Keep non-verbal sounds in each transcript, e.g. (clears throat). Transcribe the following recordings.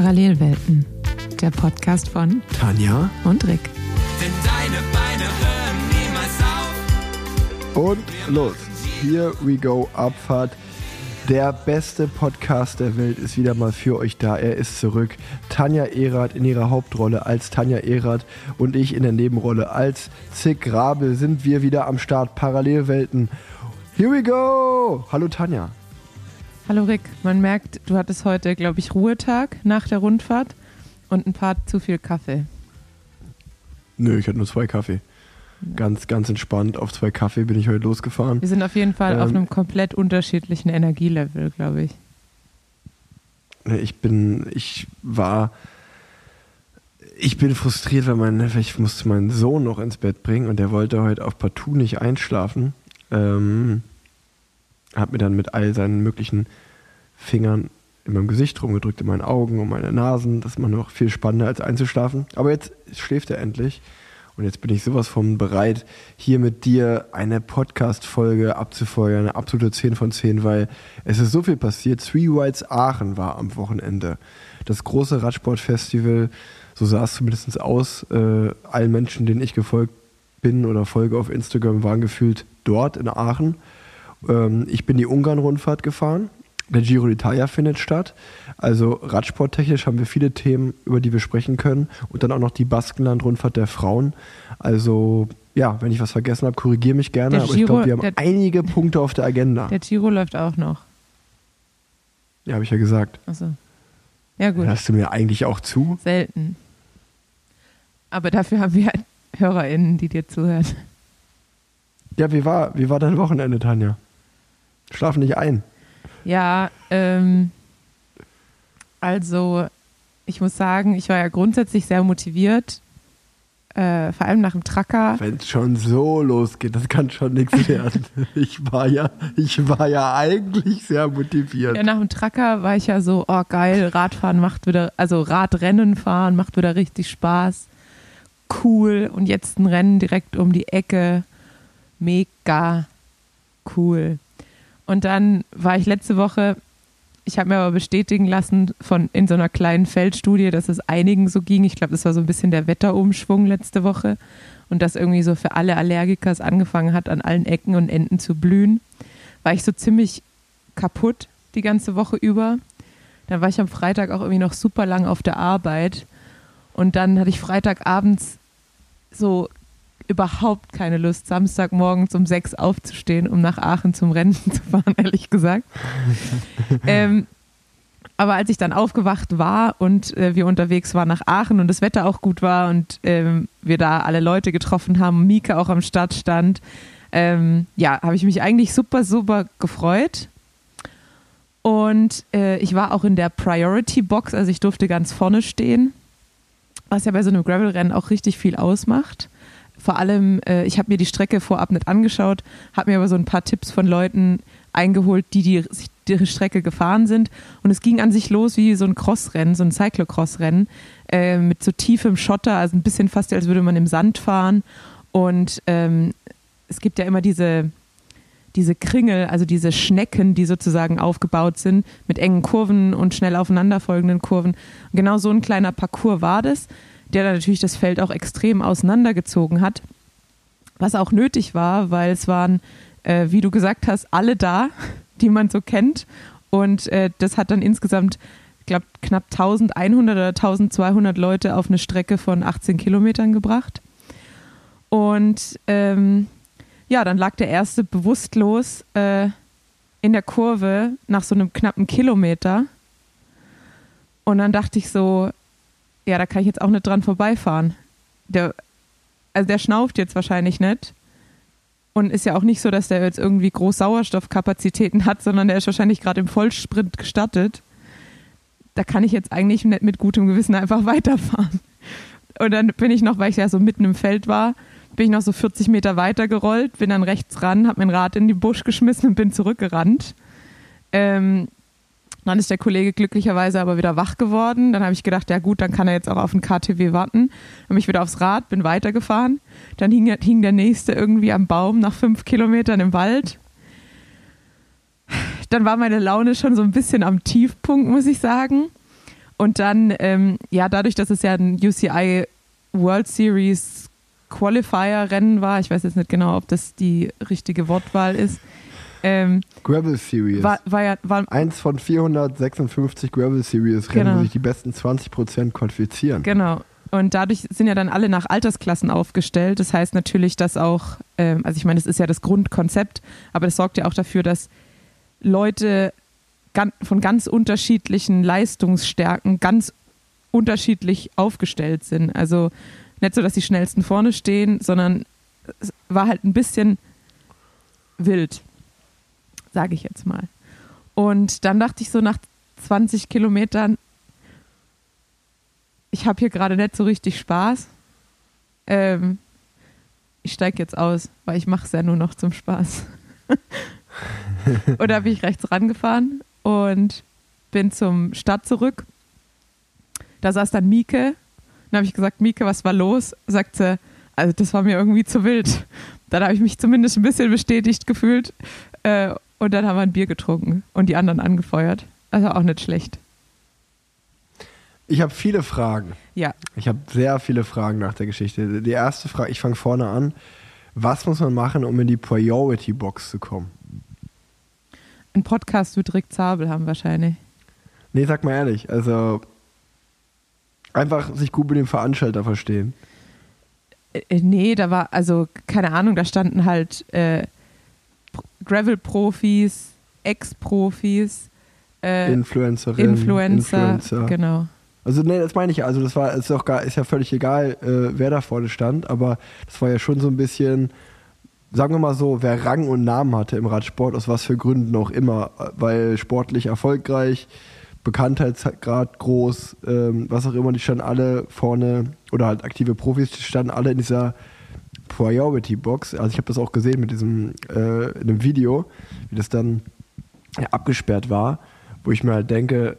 Parallelwelten, der Podcast von Tanja und Rick. Denn deine Beine hören niemals auf. und los. Here we go, Abfahrt. Der beste Podcast der Welt ist wieder mal für euch da. Er ist zurück. Tanja Erath in ihrer Hauptrolle als Tanja Erath und ich in der Nebenrolle als Zick Rabel sind wir wieder am Start. Parallelwelten. Here we go. Hallo Tanja. Hallo Rick, man merkt, du hattest heute, glaube ich, Ruhetag nach der Rundfahrt und ein paar zu viel Kaffee. Nö, ich hatte nur zwei Kaffee. Ganz, ganz entspannt. Auf zwei Kaffee bin ich heute losgefahren. Wir sind auf jeden Fall auf Ähm. einem komplett unterschiedlichen Energielevel, glaube ich. Ich bin, ich war, ich bin frustriert, weil mein, ich musste meinen Sohn noch ins Bett bringen und der wollte heute auf partout nicht einschlafen. Ähm, hat mir dann mit all seinen möglichen Fingern in meinem Gesicht rumgedrückt, in meinen Augen und meine Nasen. Das ist immer noch viel spannender als einzuschlafen. Aber jetzt schläft er endlich. Und jetzt bin ich sowas von bereit, hier mit dir eine Podcast-Folge abzufeuern, eine absolute 10 von 10, weil es ist so viel passiert. Three Whites Aachen war am Wochenende. Das große Radsportfestival, so sah es zumindest aus. Äh, allen Menschen, denen ich gefolgt bin oder folge auf Instagram, waren gefühlt dort in Aachen. Ähm, ich bin die Ungarn-Rundfahrt gefahren. Der Giro d'Italia findet statt. Also radsporttechnisch haben wir viele Themen, über die wir sprechen können. Und dann auch noch die Baskenland-Rundfahrt der Frauen. Also ja, wenn ich was vergessen habe, korrigiere mich gerne. Der aber ich Giro- glaube, wir haben der- einige Punkte auf der Agenda. Der Giro läuft auch noch. Ja, habe ich ja gesagt. Also, ja gut, Hörst du mir eigentlich auch zu? selten. Aber dafür haben wir (laughs) HörerInnen, die dir zuhören. Ja, wie war, wie war dein Wochenende, Tanja? Schlaf nicht ein. Ja, ähm, also ich muss sagen, ich war ja grundsätzlich sehr motiviert, äh, vor allem nach dem Tracker. Wenn es schon so losgeht, das kann schon nichts (laughs) werden. Ich war ja, ich war ja eigentlich sehr motiviert. Ja, nach dem Tracker war ich ja so, oh geil, Radfahren macht wieder, also Radrennen fahren macht wieder richtig Spaß. Cool. Und jetzt ein Rennen direkt um die Ecke. Mega cool. Und dann war ich letzte Woche, ich habe mir aber bestätigen lassen von in so einer kleinen Feldstudie, dass es einigen so ging. Ich glaube, das war so ein bisschen der Wetterumschwung letzte Woche. Und dass irgendwie so für alle Allergiker es angefangen hat, an allen Ecken und Enden zu blühen. War ich so ziemlich kaputt die ganze Woche über. Dann war ich am Freitag auch irgendwie noch super lang auf der Arbeit. Und dann hatte ich Freitagabends so überhaupt keine Lust, Samstagmorgens um sechs aufzustehen, um nach Aachen zum Rennen (laughs) zu fahren, ehrlich gesagt. (laughs) ähm, aber als ich dann aufgewacht war und äh, wir unterwegs waren nach Aachen und das Wetter auch gut war und ähm, wir da alle Leute getroffen haben, Mika auch am Start stand, ähm, ja, habe ich mich eigentlich super, super gefreut. Und äh, ich war auch in der Priority Box, also ich durfte ganz vorne stehen, was ja bei so einem Gravel-Rennen auch richtig viel ausmacht. Vor allem, äh, ich habe mir die Strecke vorab nicht angeschaut, habe mir aber so ein paar Tipps von Leuten eingeholt, die, die die Strecke gefahren sind. Und es ging an sich los wie so ein Crossrennen, so ein Cyclocross-Rennen äh, mit so tiefem Schotter, also ein bisschen fast, als würde man im Sand fahren. Und ähm, es gibt ja immer diese, diese Kringel, also diese Schnecken, die sozusagen aufgebaut sind mit engen Kurven und schnell aufeinanderfolgenden Kurven. Und genau so ein kleiner Parcours war das, der dann natürlich das Feld auch extrem auseinandergezogen hat. Was auch nötig war, weil es waren, äh, wie du gesagt hast, alle da, (laughs) die man so kennt. Und äh, das hat dann insgesamt, ich glaube, knapp 1100 oder 1200 Leute auf eine Strecke von 18 Kilometern gebracht. Und ähm, ja, dann lag der erste bewusstlos äh, in der Kurve nach so einem knappen Kilometer. Und dann dachte ich so, ja, da kann ich jetzt auch nicht dran vorbeifahren. Der, also der schnauft jetzt wahrscheinlich nicht. Und ist ja auch nicht so, dass der jetzt irgendwie groß Sauerstoffkapazitäten hat, sondern der ist wahrscheinlich gerade im Vollsprint gestartet. Da kann ich jetzt eigentlich nicht mit gutem Gewissen einfach (laughs) weiterfahren. Und dann bin ich noch, weil ich ja so mitten im Feld war, bin ich noch so 40 Meter weiter gerollt, bin dann rechts ran, habe mein Rad in den Busch geschmissen und bin zurückgerannt. Ähm, dann ist der Kollege glücklicherweise aber wieder wach geworden. Dann habe ich gedacht, ja gut, dann kann er jetzt auch auf den KTW warten. Dann bin ich wieder aufs Rad, bin weitergefahren. Dann hing, hing der nächste irgendwie am Baum nach fünf Kilometern im Wald. Dann war meine Laune schon so ein bisschen am Tiefpunkt, muss ich sagen. und dann, ähm, ja, dadurch, dass es ja ein UCI World Series Qualifier-Rennen war, ich weiß jetzt nicht genau, ob das die richtige Wortwahl ist, ähm, Gravel Series. war, war ja, war, Eins von 456 Gravel Series Rennen, Genau. wo sich die besten 20% qualifizieren. Genau. Und dadurch sind ja dann alle nach Altersklassen aufgestellt. Das heißt natürlich, dass auch, ähm, also ich meine, das ist ja das Grundkonzept, aber das sorgt ja auch dafür, dass Leute von ganz unterschiedlichen Leistungsstärken ganz unterschiedlich aufgestellt sind. Also nicht so, dass die schnellsten vorne stehen, sondern es war halt ein bisschen wild, sage ich jetzt mal. Und dann dachte ich so nach 20 Kilometern, ich habe hier gerade nicht so richtig Spaß. Ähm, ich steige jetzt aus, weil ich mache es ja nur noch zum Spaß. (laughs) und da bin ich rechts rangefahren und bin zum Start zurück. Da saß dann Mieke. Dann habe ich gesagt, Mieke, was war los? Sagt sie, also das war mir irgendwie zu wild. Dann habe ich mich zumindest ein bisschen bestätigt gefühlt. Äh, und dann haben wir ein Bier getrunken und die anderen angefeuert. Also auch nicht schlecht. Ich habe viele Fragen. Ja, Ich habe sehr viele Fragen nach der Geschichte. Die erste Frage, ich fange vorne an. Was muss man machen, um in die Priority Box zu kommen? ein Podcast mit Rick Zabel haben wahrscheinlich. Nee, sag mal ehrlich. Also einfach sich gut mit dem Veranstalter verstehen. Äh, nee, da war, also keine Ahnung, da standen halt äh, Gravel-Profis, Ex-Profis, äh, Influencerinnen, Influencer, Influencer. genau. Also nee, das meine ich ja. Also das war ist auch gar, ist ja völlig egal, äh, wer da vorne stand, aber das war ja schon so ein bisschen, sagen wir mal so, wer Rang und Namen hatte im Radsport, aus was für Gründen auch immer, weil sportlich erfolgreich, Bekanntheitsgrad groß, ähm, was auch immer, die standen alle vorne oder halt aktive Profis, die standen alle in dieser Priority Box. Also ich habe das auch gesehen mit diesem äh, in einem Video, wie das dann ja, abgesperrt war, wo ich mir halt denke,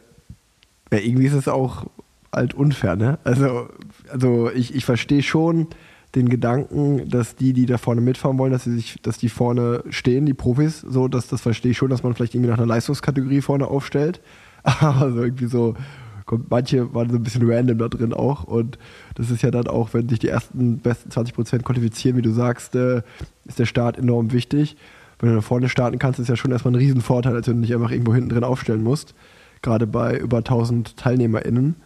ja, irgendwie ist es auch halt unfair, ne? Also, also ich, ich verstehe schon den Gedanken, dass die, die da vorne mitfahren wollen, dass sie sich, dass die vorne stehen, die Profis, so, dass das verstehe ich schon, dass man vielleicht irgendwie nach einer Leistungskategorie vorne aufstellt. (laughs) Aber so irgendwie so, kommt, manche waren so ein bisschen random da drin auch. Und das ist ja dann auch, wenn sich die ersten besten 20% qualifizieren, wie du sagst, äh, ist der Start enorm wichtig. Wenn du da vorne starten kannst, ist ja schon erstmal ein Riesenvorteil, als wenn du nicht einfach irgendwo hinten drin aufstellen musst. Gerade bei über 1000 TeilnehmerInnen.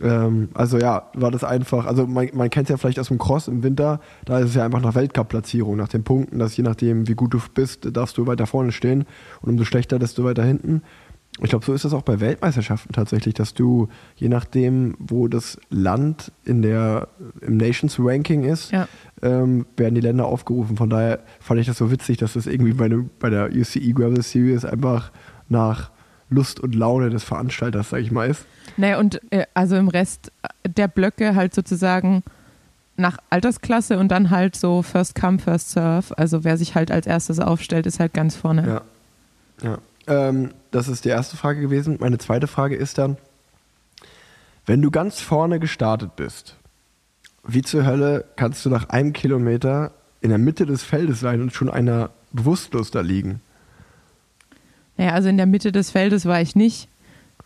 Ähm, also ja, war das einfach, also man, man kennt es ja vielleicht aus dem Cross im Winter, da ist es ja einfach nach Weltcup-Platzierung, nach den Punkten, dass je nachdem, wie gut du bist, darfst du weiter vorne stehen und umso schlechter, desto weiter hinten. Ich glaube, so ist das auch bei Weltmeisterschaften tatsächlich, dass du, je nachdem, wo das Land in der, im Nations Ranking ist, Ja. ähm, werden die Länder aufgerufen. Von daher fand ich das so witzig, dass das irgendwie bei, dem, bei der UCI Gravel Series einfach nach Lust und Laune des Veranstalters, sag ich mal, ist. Naja, und äh, also im Rest der Blöcke halt sozusagen nach Altersklasse und dann halt so First Come, First Serve. Also wer sich halt als erstes aufstellt, ist halt ganz vorne. Ja. ja. Ähm, das ist die erste Frage gewesen. Meine zweite Frage ist dann, wenn du ganz vorne gestartet bist, wie zur Hölle kannst du nach einem Kilometer in der Mitte des Feldes sein und schon einer bewusstlos da liegen? Naja, also in der Mitte des Feldes war ich nicht.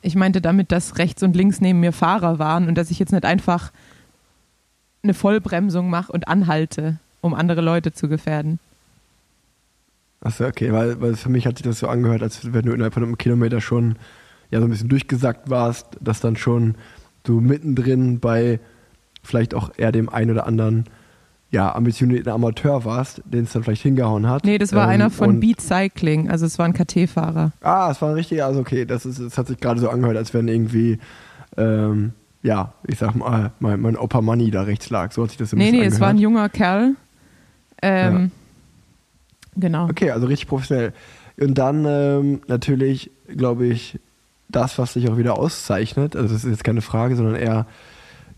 Ich meinte damit, dass rechts und links neben mir Fahrer waren und dass ich jetzt nicht einfach eine Vollbremsung mache und anhalte, um andere Leute zu gefährden. Achso, okay, weil, weil für mich hat sich das so angehört, als wenn du innerhalb von einem Kilometer schon ja, so ein bisschen durchgesackt warst, dass dann schon du mittendrin bei vielleicht auch eher dem einen oder anderen ja, ambitionierten Amateur warst, den es dann vielleicht hingehauen hat. Nee, das war Ähm, einer von Beat Cycling, also es war ein KT-Fahrer. Ah, es war ein richtiger, also okay, das, ist, das hat sich gerade so angehört, als wenn irgendwie, ähm, ja, ich sag mal, mein, mein Opa Money da rechts lag. So hat sich das ein Nee, nee, es war ein angehört. junger Kerl. Ähm, Genau. Okay, also richtig professionell. Und dann ähm, natürlich, glaube ich, das, was dich auch wieder auszeichnet, also das ist jetzt keine Frage, sondern eher,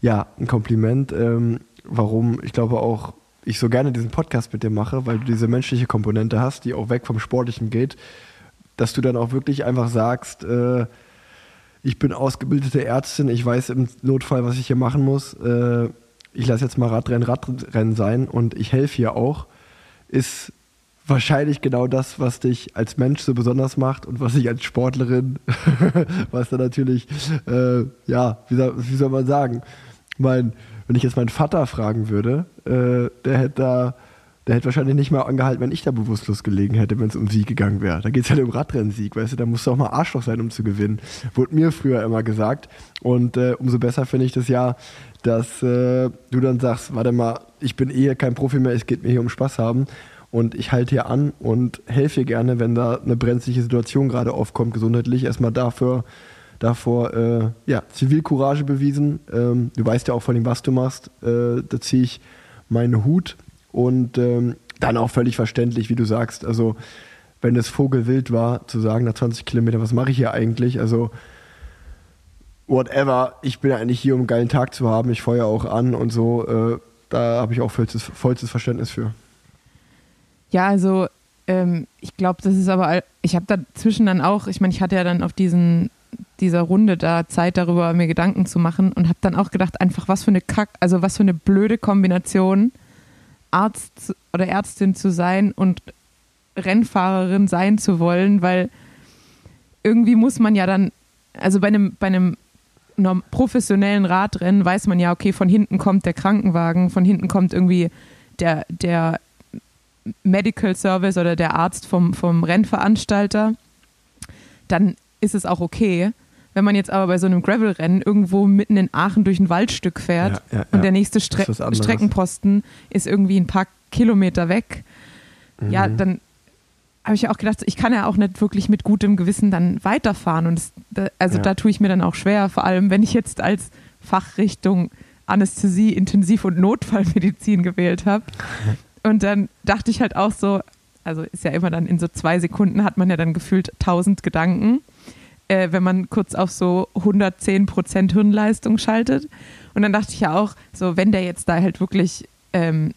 ja, ein Kompliment, ähm, warum ich glaube auch, ich so gerne diesen Podcast mit dir mache, weil du diese menschliche Komponente hast, die auch weg vom Sportlichen geht, dass du dann auch wirklich einfach sagst, äh, ich bin ausgebildete Ärztin, ich weiß im Notfall, was ich hier machen muss, äh, ich lasse jetzt mal Radrennen Radrennen sein und ich helfe hier auch, ist wahrscheinlich genau das, was dich als Mensch so besonders macht und was dich als Sportlerin, (laughs) was dann natürlich, äh, ja, wie soll, wie soll, man sagen? Mein, wenn ich jetzt meinen Vater fragen würde, äh, der hätte da der hätte wahrscheinlich nicht mal angehalten, wenn ich da bewusstlos gelegen hätte, wenn es um Sieg gegangen wäre. Da geht es halt um Radrennsieg, weißt du, da musst du auch mal Arschloch sein, um zu gewinnen. Wurde mir früher immer gesagt. Und äh, umso besser finde ich das ja, dass äh, du dann sagst, warte mal, ich bin eh kein Profi mehr, es geht mir hier um Spaß haben. Und ich halte hier an und helfe gerne, wenn da eine brenzliche Situation gerade aufkommt, gesundheitlich. Erstmal dafür, davor, äh, ja, Zivilcourage bewiesen. Ähm, du weißt ja auch von dem, was du machst. Äh, da ziehe ich meinen Hut und ähm, dann auch völlig verständlich, wie du sagst. Also, wenn es Vogelwild war, zu sagen, nach 20 Kilometern, was mache ich hier eigentlich? Also, whatever, ich bin eigentlich hier, um einen geilen Tag zu haben. Ich feuer auch an und so. Äh, da habe ich auch vollstes, vollstes Verständnis für. Ja, also ähm, ich glaube, das ist aber, ich habe dazwischen dann auch, ich meine, ich hatte ja dann auf diesen dieser Runde da Zeit darüber mir Gedanken zu machen und habe dann auch gedacht, einfach was für eine Kack, also was für eine blöde Kombination Arzt oder Ärztin zu sein und Rennfahrerin sein zu wollen, weil irgendwie muss man ja dann, also bei einem, bei einem professionellen Radrennen weiß man ja, okay, von hinten kommt der Krankenwagen, von hinten kommt irgendwie der, der Medical Service oder der Arzt vom, vom Rennveranstalter, dann ist es auch okay. Wenn man jetzt aber bei so einem Gravel-Rennen irgendwo mitten in Aachen durch ein Waldstück fährt ja, ja, und der nächste Stre Streckenposten ist irgendwie ein paar Kilometer weg, mhm. ja, dann habe ich ja auch gedacht, ich kann ja auch nicht wirklich mit gutem Gewissen dann weiterfahren. Und das, also da tue ich mir dann auch schwer, vor allem wenn ich jetzt als Fachrichtung Anästhesie, Intensiv- und Notfallmedizin gewählt habe. (laughs) Und dann dachte ich halt auch so, also ist ja immer dann in so zwei Sekunden hat man ja dann gefühlt tausend Gedanken äh, wenn man kurz auf so 110 Prozent Hirnleistung schaltet. Und dann dachte ich ja auch, so wenn der jetzt da halt wirklich ähm,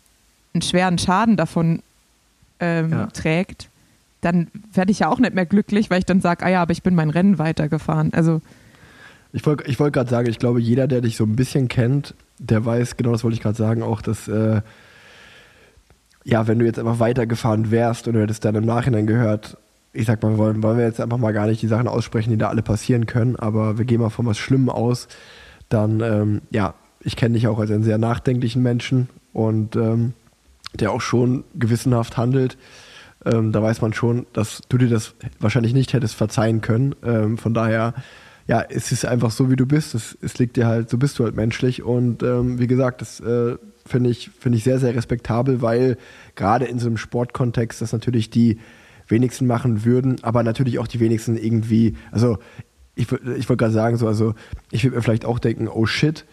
einen schweren Schaden davon ähm, ja. trägt, dann werde ich ja auch nicht mehr glücklich, weil ich dann sage, ah ja, aber ich bin mein Rennen weitergefahren. Also ich wollte ich wollt gerade sagen, ich glaube, jeder, der dich so ein bisschen kennt, der weiß, genau das wollte ich gerade sagen, auch, dass äh, ja, wenn du jetzt einfach weitergefahren wärst und du hättest dann im Nachhinein gehört, ich sag mal, wollen, wollen wir jetzt einfach mal gar nicht die Sachen aussprechen, die da alle passieren können, aber wir gehen mal von was Schlimmem aus, dann, ähm, ja, ich kenne dich auch als einen sehr nachdenklichen Menschen und ähm, der auch schon gewissenhaft handelt. Ähm, da weiß man schon, dass du dir das wahrscheinlich nicht hättest verzeihen können. Ähm, von daher, ja, es ist einfach so, wie du bist. Es, es liegt dir halt, so bist du halt menschlich. Und ähm, wie gesagt, das äh, finde ich, finde ich sehr, sehr respektabel, weil gerade in so einem Sportkontext das natürlich die wenigsten machen würden, aber natürlich auch die wenigsten irgendwie, also ich, ich wollte gerade sagen, so, also ich würde mir vielleicht auch denken, oh shit,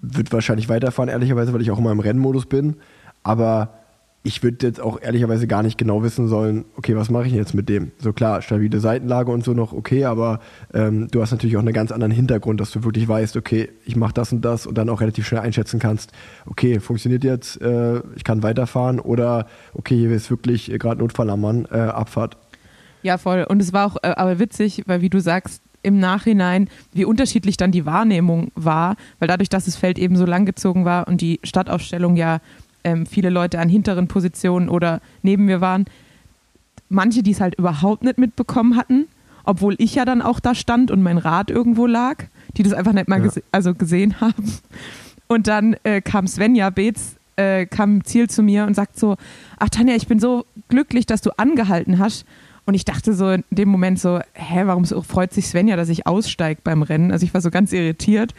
wird wahrscheinlich weiterfahren, ehrlicherweise, weil ich auch immer im Rennmodus bin, aber ich würde jetzt auch ehrlicherweise gar nicht genau wissen sollen, okay, was mache ich jetzt mit dem? So klar, stabile Seitenlage und so noch okay, aber ähm, du hast natürlich auch einen ganz anderen Hintergrund, dass du wirklich weißt, okay, ich mache das und das und dann auch relativ schnell einschätzen kannst, okay, funktioniert jetzt, äh, ich kann weiterfahren oder okay, hier ist wirklich äh, gerade Notfall am Mann, äh, Abfahrt. Ja, voll. Und es war auch äh, aber witzig, weil wie du sagst, im Nachhinein, wie unterschiedlich dann die Wahrnehmung war, weil dadurch, dass das Feld eben so langgezogen war und die Stadtaufstellung ja ähm, viele Leute an hinteren Positionen oder neben mir waren. Manche, die es halt überhaupt nicht mitbekommen hatten, obwohl ich ja dann auch da stand und mein Rad irgendwo lag, die das einfach nicht mal ja. gese also gesehen (laughs) haben. Und dann äh, kam Svenja Beetz, äh, kam Ziel zu mir und sagt so, ach Tanja, ich bin so glücklich, dass du angehalten hast. Und ich dachte so in dem Moment so, hä, warum so freut sich Svenja, dass ich aussteige beim Rennen? Also ich war so ganz irritiert.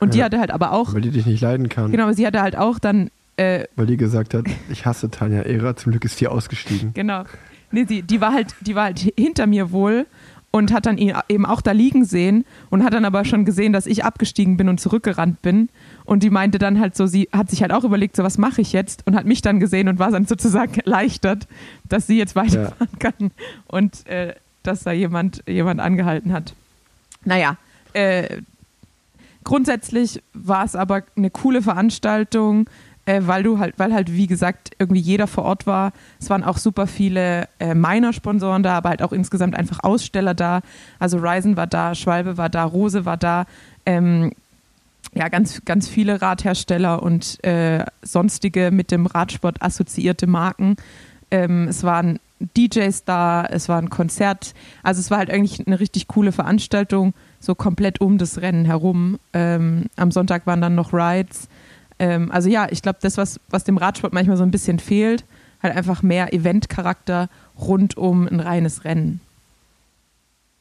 Und ja, die hatte halt aber auch. Weil die dich nicht leiden kann. Genau, sie hatte halt auch dann äh, Weil die gesagt hat, ich hasse Tanja Ehrer, zum Glück ist die ausgestiegen. Genau. Nee, die, die, war halt, die war halt hinter mir wohl und hat dann ihn eben auch da liegen sehen und hat dann aber schon gesehen, dass ich abgestiegen bin und zurückgerannt bin. Und die meinte dann halt so, sie hat sich halt auch überlegt, so was mache ich jetzt und hat mich dann gesehen und war dann sozusagen (laughs) erleichtert, dass sie jetzt weiterfahren ja. kann und äh, dass da jemand, jemand angehalten hat. Naja, äh, grundsätzlich war es aber eine coole Veranstaltung äh, weil du halt, weil halt, wie gesagt, irgendwie jeder vor Ort war. Es waren auch super viele äh, Miner-Sponsoren da, aber halt auch insgesamt einfach Aussteller da. Also Ryzen war da, Schwalbe war da, Rose war da. Ähm, ja, ganz, ganz viele Radhersteller und äh, sonstige mit dem Radsport assoziierte Marken Ähm, es waren DJs da, es war ein Konzert. Also es war halt eigentlich eine richtig coole Veranstaltung, so komplett um das Rennen herum. Ähm, am Sonntag waren dann noch Rides. Ähm, also ja, ich glaube, das, was, was dem Radsport manchmal so ein bisschen fehlt, halt einfach mehr Eventcharakter rund um ein reines Rennen.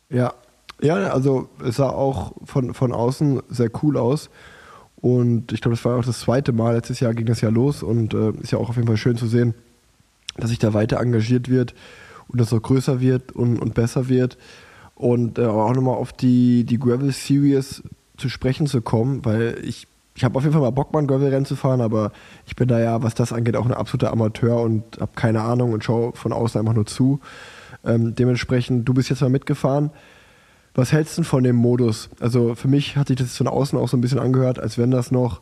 Ja, ja, also es sah auch von, von außen sehr cool aus. Und ich glaube, das war auch das zweite Mal. Letztes Jahr ging das ja los und äh, ist ja auch auf jeden Fall schön zu sehen, dass sich da weiter engagiert wird und das auch größer wird und, und besser wird. Und äh, auch nochmal auf die, die Gravel Series zu sprechen zu kommen, weil ich, ich habe auf jeden Fall mal Bock, mal ein Gravel-Rennen zu fahren, aber ich bin da ja, was das angeht, auch ein absoluter Amateur und habe keine Ahnung und schaue von außen einfach nur zu. Ähm, dementsprechend, du bist jetzt mal mitgefahren. Was hältst du von dem Modus? Also für mich hat sich das von außen auch so ein bisschen angehört, als wenn das noch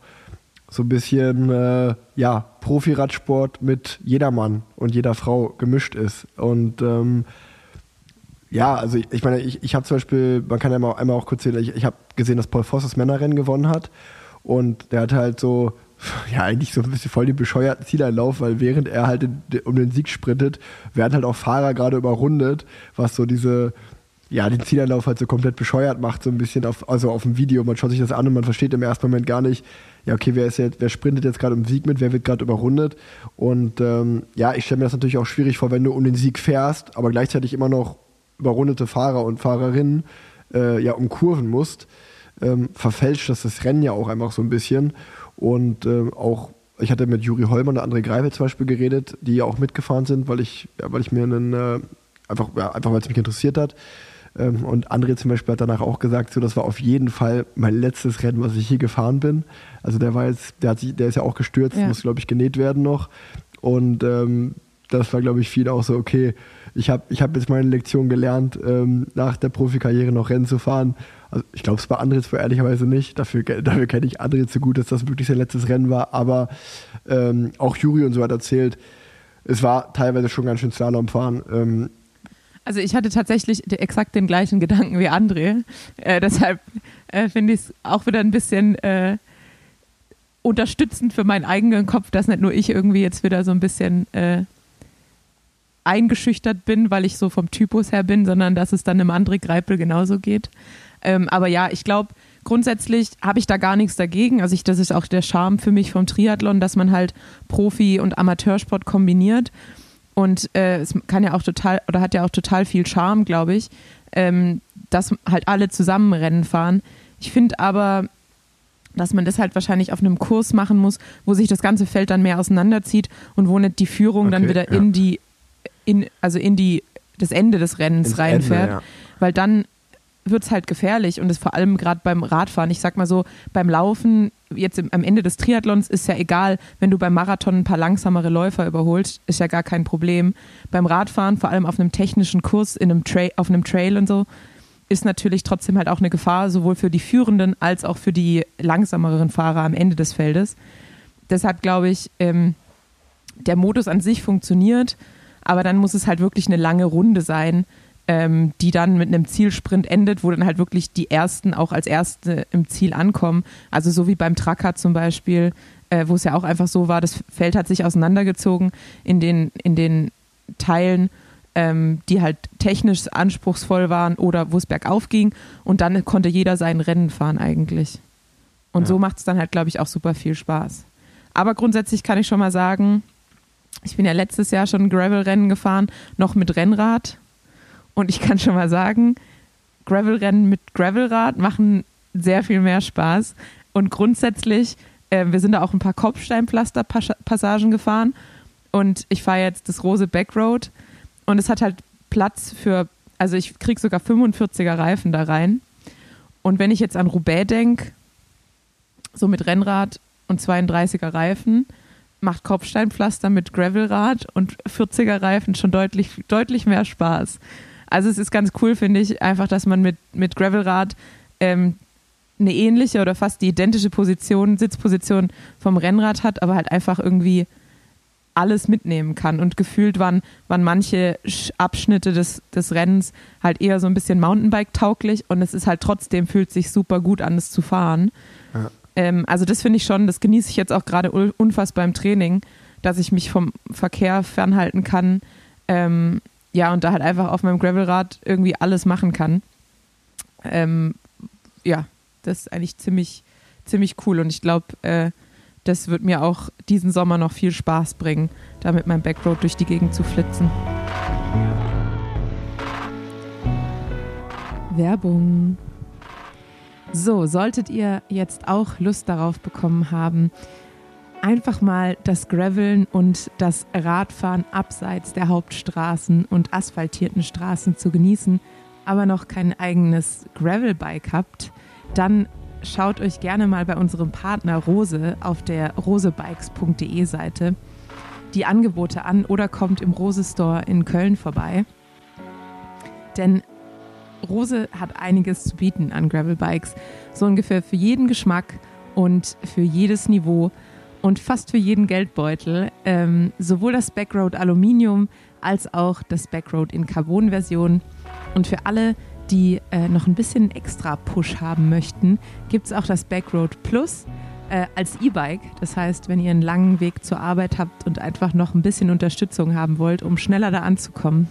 so ein bisschen äh, ja, Profi-Radsport mit jedermann und jeder Frau gemischt ist. Und ähm, ja, also ich, ich meine, ich, ich habe zum Beispiel, man kann ja mal einmal auch kurz sehen, ich, ich habe gesehen, dass Paul Voss das Männerrennen gewonnen hat und der hatte halt so, ja, eigentlich so ein bisschen voll den bescheuerten Zieleinlauf, weil während er halt um den Sieg sprintet, werden halt auch Fahrer gerade überrundet, was so diese, ja, den Zieleinlauf halt so komplett bescheuert macht, so ein bisschen auf, also auf dem Video. Man schaut sich das an und man versteht im ersten Moment gar nicht, ja, okay, wer ist jetzt, wer sprintet jetzt gerade um Sieg mit, wer wird gerade überrundet? Und ähm, ja, ich stelle mir das natürlich auch schwierig vor, wenn du um den Sieg fährst, aber gleichzeitig immer noch überrundete Fahrer und Fahrerinnen äh, ja umkurven musst, ähm, verfälscht das das Rennen ja auch einfach so ein bisschen. Und ähm, auch, ich hatte mit Juri Hollmann und André Greifel zum Beispiel geredet, die ja auch mitgefahren sind, weil ich, ja, weil ich mir einen, äh, einfach, ja, einfach weil es mich interessiert hat. Ähm, und André zum Beispiel hat danach auch gesagt, so, das war auf jeden Fall mein letztes Rennen, was ich hier gefahren bin. Also der war jetzt, der hat sich, der ist ja auch gestürzt, ja. muss, glaube ich, genäht werden noch. Und ähm, das war, glaube ich, viel auch so, okay, ich habe ich hab jetzt meine Lektion gelernt, ähm, nach der Profikarriere noch Rennen zu fahren. Also ich glaube, es war André zwar ehrlicherweise nicht, dafür, dafür kenne ich André zu gut, dass das wirklich sein letztes Rennen war, aber ähm, auch Juri und so hat erzählt, es war teilweise schon ganz schön Slalom fahren. Ähm, also ich hatte tatsächlich exakt den gleichen Gedanken wie André. Äh, deshalb äh, finde ich es auch wieder ein bisschen äh, unterstützend für meinen eigenen Kopf, dass nicht nur ich irgendwie jetzt wieder so ein bisschen äh, eingeschüchtert bin, weil ich so vom Typus her bin, sondern dass es dann im André Greipel genauso geht. Ähm, aber ja, ich glaube, grundsätzlich habe ich da gar nichts dagegen. Also ich, das ist auch der Charme für mich vom Triathlon, dass man halt Profi- und Amateursport kombiniert. Und äh, es kann ja auch total, oder hat ja auch total viel Charme, glaube ich, ähm, dass halt alle zusammen Rennen fahren. Ich finde aber, dass man das halt wahrscheinlich auf einem Kurs machen muss, wo sich das ganze Feld dann mehr auseinanderzieht und wo nicht die Führung okay, dann wieder ja. in die, in, also in die, das Ende des Rennens Ins reinfährt. Ende, ja. Weil dann wird es halt gefährlich und es vor allem gerade beim Radfahren. Ich sag mal so, beim Laufen, jetzt im, am Ende des Triathlons ist ja egal, wenn du beim Marathon ein paar langsamere Läufer überholst, ist ja gar kein Problem. Beim Radfahren, vor allem auf einem technischen Kurs, in einem auf einem Trail und so, ist natürlich trotzdem halt auch eine Gefahr, sowohl für die Führenden als auch für die langsameren Fahrer am Ende des Feldes. Deshalb glaube ich, ähm, der Modus an sich funktioniert, aber dann muss es halt wirklich eine lange Runde sein ähm, die dann mit einem Zielsprint endet, wo dann halt wirklich die Ersten auch als Erste im Ziel ankommen. Also so wie beim Tracker zum Beispiel, äh, wo es ja auch einfach so war, das Feld hat sich auseinandergezogen in den, in den Teilen, ähm, die halt technisch anspruchsvoll waren oder wo es bergauf ging und dann konnte jeder sein Rennen fahren eigentlich. Und ja. so macht es dann halt, glaube ich, auch super viel Spaß. Aber grundsätzlich kann ich schon mal sagen, ich bin ja letztes Jahr schon ein Gravel-Rennen gefahren, noch mit Rennrad und ich kann schon mal sagen, Gravelrennen mit Gravelrad machen sehr viel mehr Spaß. Und grundsätzlich, äh, wir sind da auch ein paar Kopfsteinpflaster-Passagen gefahren. Und ich fahre jetzt das Rose Backroad. Und es hat halt Platz für, also ich kriege sogar 45er Reifen da rein. Und wenn ich jetzt an Roubaix denke, so mit Rennrad und 32er Reifen, macht Kopfsteinpflaster mit Gravelrad und 40er Reifen schon deutlich, deutlich mehr Spaß. Also es ist ganz cool, finde ich, einfach, dass man mit, mit Gravelrad ähm, eine ähnliche oder fast die identische Position, Sitzposition vom Rennrad hat, aber halt einfach irgendwie alles mitnehmen kann. Und gefühlt waren, waren manche Abschnitte des, des Rennens halt eher so ein bisschen Mountainbike-tauglich und es ist halt trotzdem, fühlt sich super gut an, es zu fahren. Ja. Ähm, also das finde ich schon, das genieße ich jetzt auch gerade unfassbar beim Training, dass ich mich vom Verkehr fernhalten kann. Ähm, ja, und da halt einfach auf meinem Gravelrad irgendwie alles machen kann. Ähm, ja, das ist eigentlich ziemlich, ziemlich cool. Und ich glaube, äh, das wird mir auch diesen Sommer noch viel Spaß bringen, da mit meinem Backroad durch die Gegend zu flitzen. Werbung. So, solltet ihr jetzt auch Lust darauf bekommen haben, einfach mal das Graveln und das Radfahren abseits der Hauptstraßen und asphaltierten Straßen zu genießen, aber noch kein eigenes Gravelbike habt, dann schaut euch gerne mal bei unserem Partner Rose auf der rosebikes.de Seite die Angebote an oder kommt im Rose Store in Köln vorbei. Denn Rose hat einiges zu bieten an Gravelbikes, so ungefähr für jeden Geschmack und für jedes Niveau und fast für jeden Geldbeutel. Ähm, sowohl das Backroad Aluminium als auch das Backroad in Carbon-Version. Und für alle, die äh, noch ein bisschen extra Push haben möchten, gibt es auch das Backroad Plus äh, als E-Bike. Das heißt, wenn ihr einen langen Weg zur Arbeit habt und einfach noch ein bisschen Unterstützung haben wollt, um schneller da anzukommen.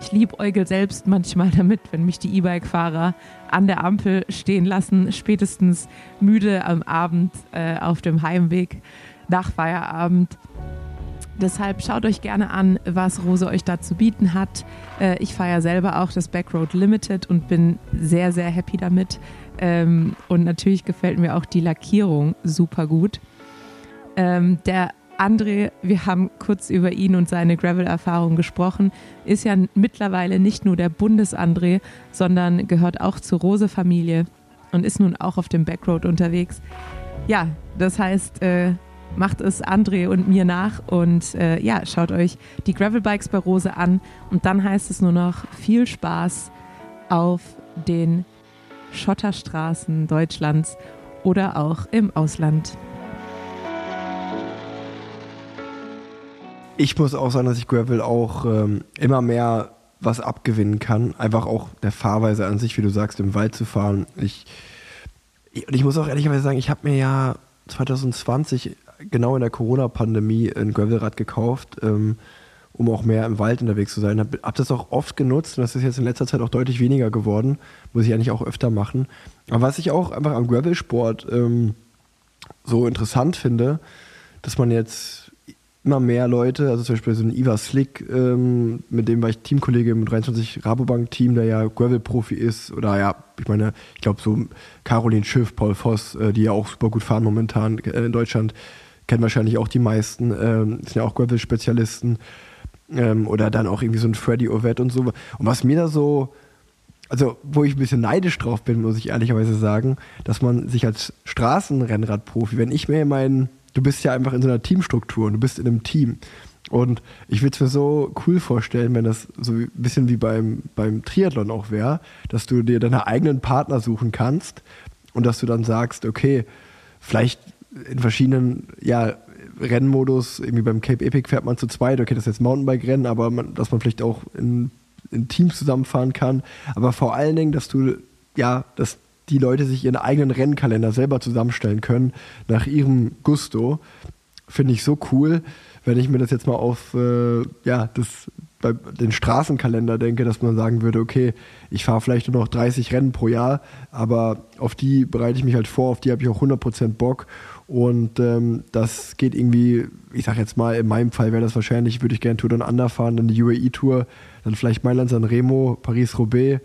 Ich liebe Eugel selbst manchmal damit, wenn mich die E-Bike-Fahrer an der Ampel stehen lassen, spätestens müde am Abend äh, auf dem Heimweg nach Feierabend. Deshalb schaut euch gerne an, was Rose euch da zu bieten hat. Äh, ich fahre ja selber auch das Backroad Limited und bin sehr, sehr happy damit. Ähm, und natürlich gefällt mir auch die Lackierung super gut. Ähm, der André, wir haben kurz über ihn und seine Gravel-Erfahrung gesprochen, ist ja mittlerweile nicht nur der Bundes-André, sondern gehört auch zur Rose-Familie und ist nun auch auf dem Backroad unterwegs. Ja, das heißt, äh, macht es André und mir nach und äh, ja, schaut euch die Gravelbikes bei Rose an und dann heißt es nur noch viel Spaß auf den Schotterstraßen Deutschlands oder auch im Ausland. Ich muss auch sagen, dass ich Gravel auch ähm, immer mehr was abgewinnen kann. Einfach auch der Fahrweise an sich, wie du sagst, im Wald zu fahren. Ich, ich, ich muss auch ehrlicherweise sagen, ich habe mir ja 2020 genau in der Corona-Pandemie ein Gravelrad gekauft, ähm, um auch mehr im Wald unterwegs zu sein. Habe hab das auch oft genutzt und das ist jetzt in letzter Zeit auch deutlich weniger geworden. Muss ich eigentlich auch öfter machen. Aber was ich auch einfach am Gravelsport ähm, so interessant finde, dass man jetzt immer mehr Leute, also zum Beispiel so ein Iva Slick, ähm, mit dem war ich Teamkollege im 23 Rabobank-Team, der ja Gravel-Profi ist, oder ja, ich meine, ich glaube so Caroline Schiff, Paul Voss, äh, die ja auch super gut fahren momentan äh, in Deutschland, kennen wahrscheinlich auch die meisten, ähm, sind ja auch Gravel-Spezialisten. Ähm, oder dann auch irgendwie so ein Freddy Ovett und so. Und was mir da so, also wo ich ein bisschen neidisch drauf bin, muss ich ehrlicherweise sagen, dass man sich als Straßenrennradprofi, wenn ich mir meinen, du bist ja einfach in so einer Teamstruktur und du bist in einem Team. Und ich würde es mir so cool vorstellen, wenn das so ein bisschen wie beim, beim Triathlon auch wäre, dass du dir deine eigenen Partner suchen kannst und dass du dann sagst, okay, vielleicht in verschiedenen ja, Rennmodus, irgendwie beim Cape Epic fährt man zu zweit, okay, das ist jetzt Mountainbike-Rennen, aber man, dass man vielleicht auch in, in Teams zusammenfahren kann. Aber vor allen Dingen, dass du, ja, dass die Leute sich ihren eigenen Rennkalender selber zusammenstellen können, nach ihrem Gusto, finde ich so cool, wenn ich mir das jetzt mal auf, äh, ja, das bei den Straßenkalender denke, dass man sagen würde, okay, ich fahre vielleicht nur noch 30 Rennen pro Jahr, aber auf die bereite ich mich halt vor, auf die habe ich auch 100% Bock. Und ähm, das geht irgendwie, ich sag jetzt mal, in meinem Fall wäre das wahrscheinlich, würde ich gerne Tour Down Under fahren, dann die UAE-Tour, dann vielleicht Mailand San Remo, Paris-Roubaix,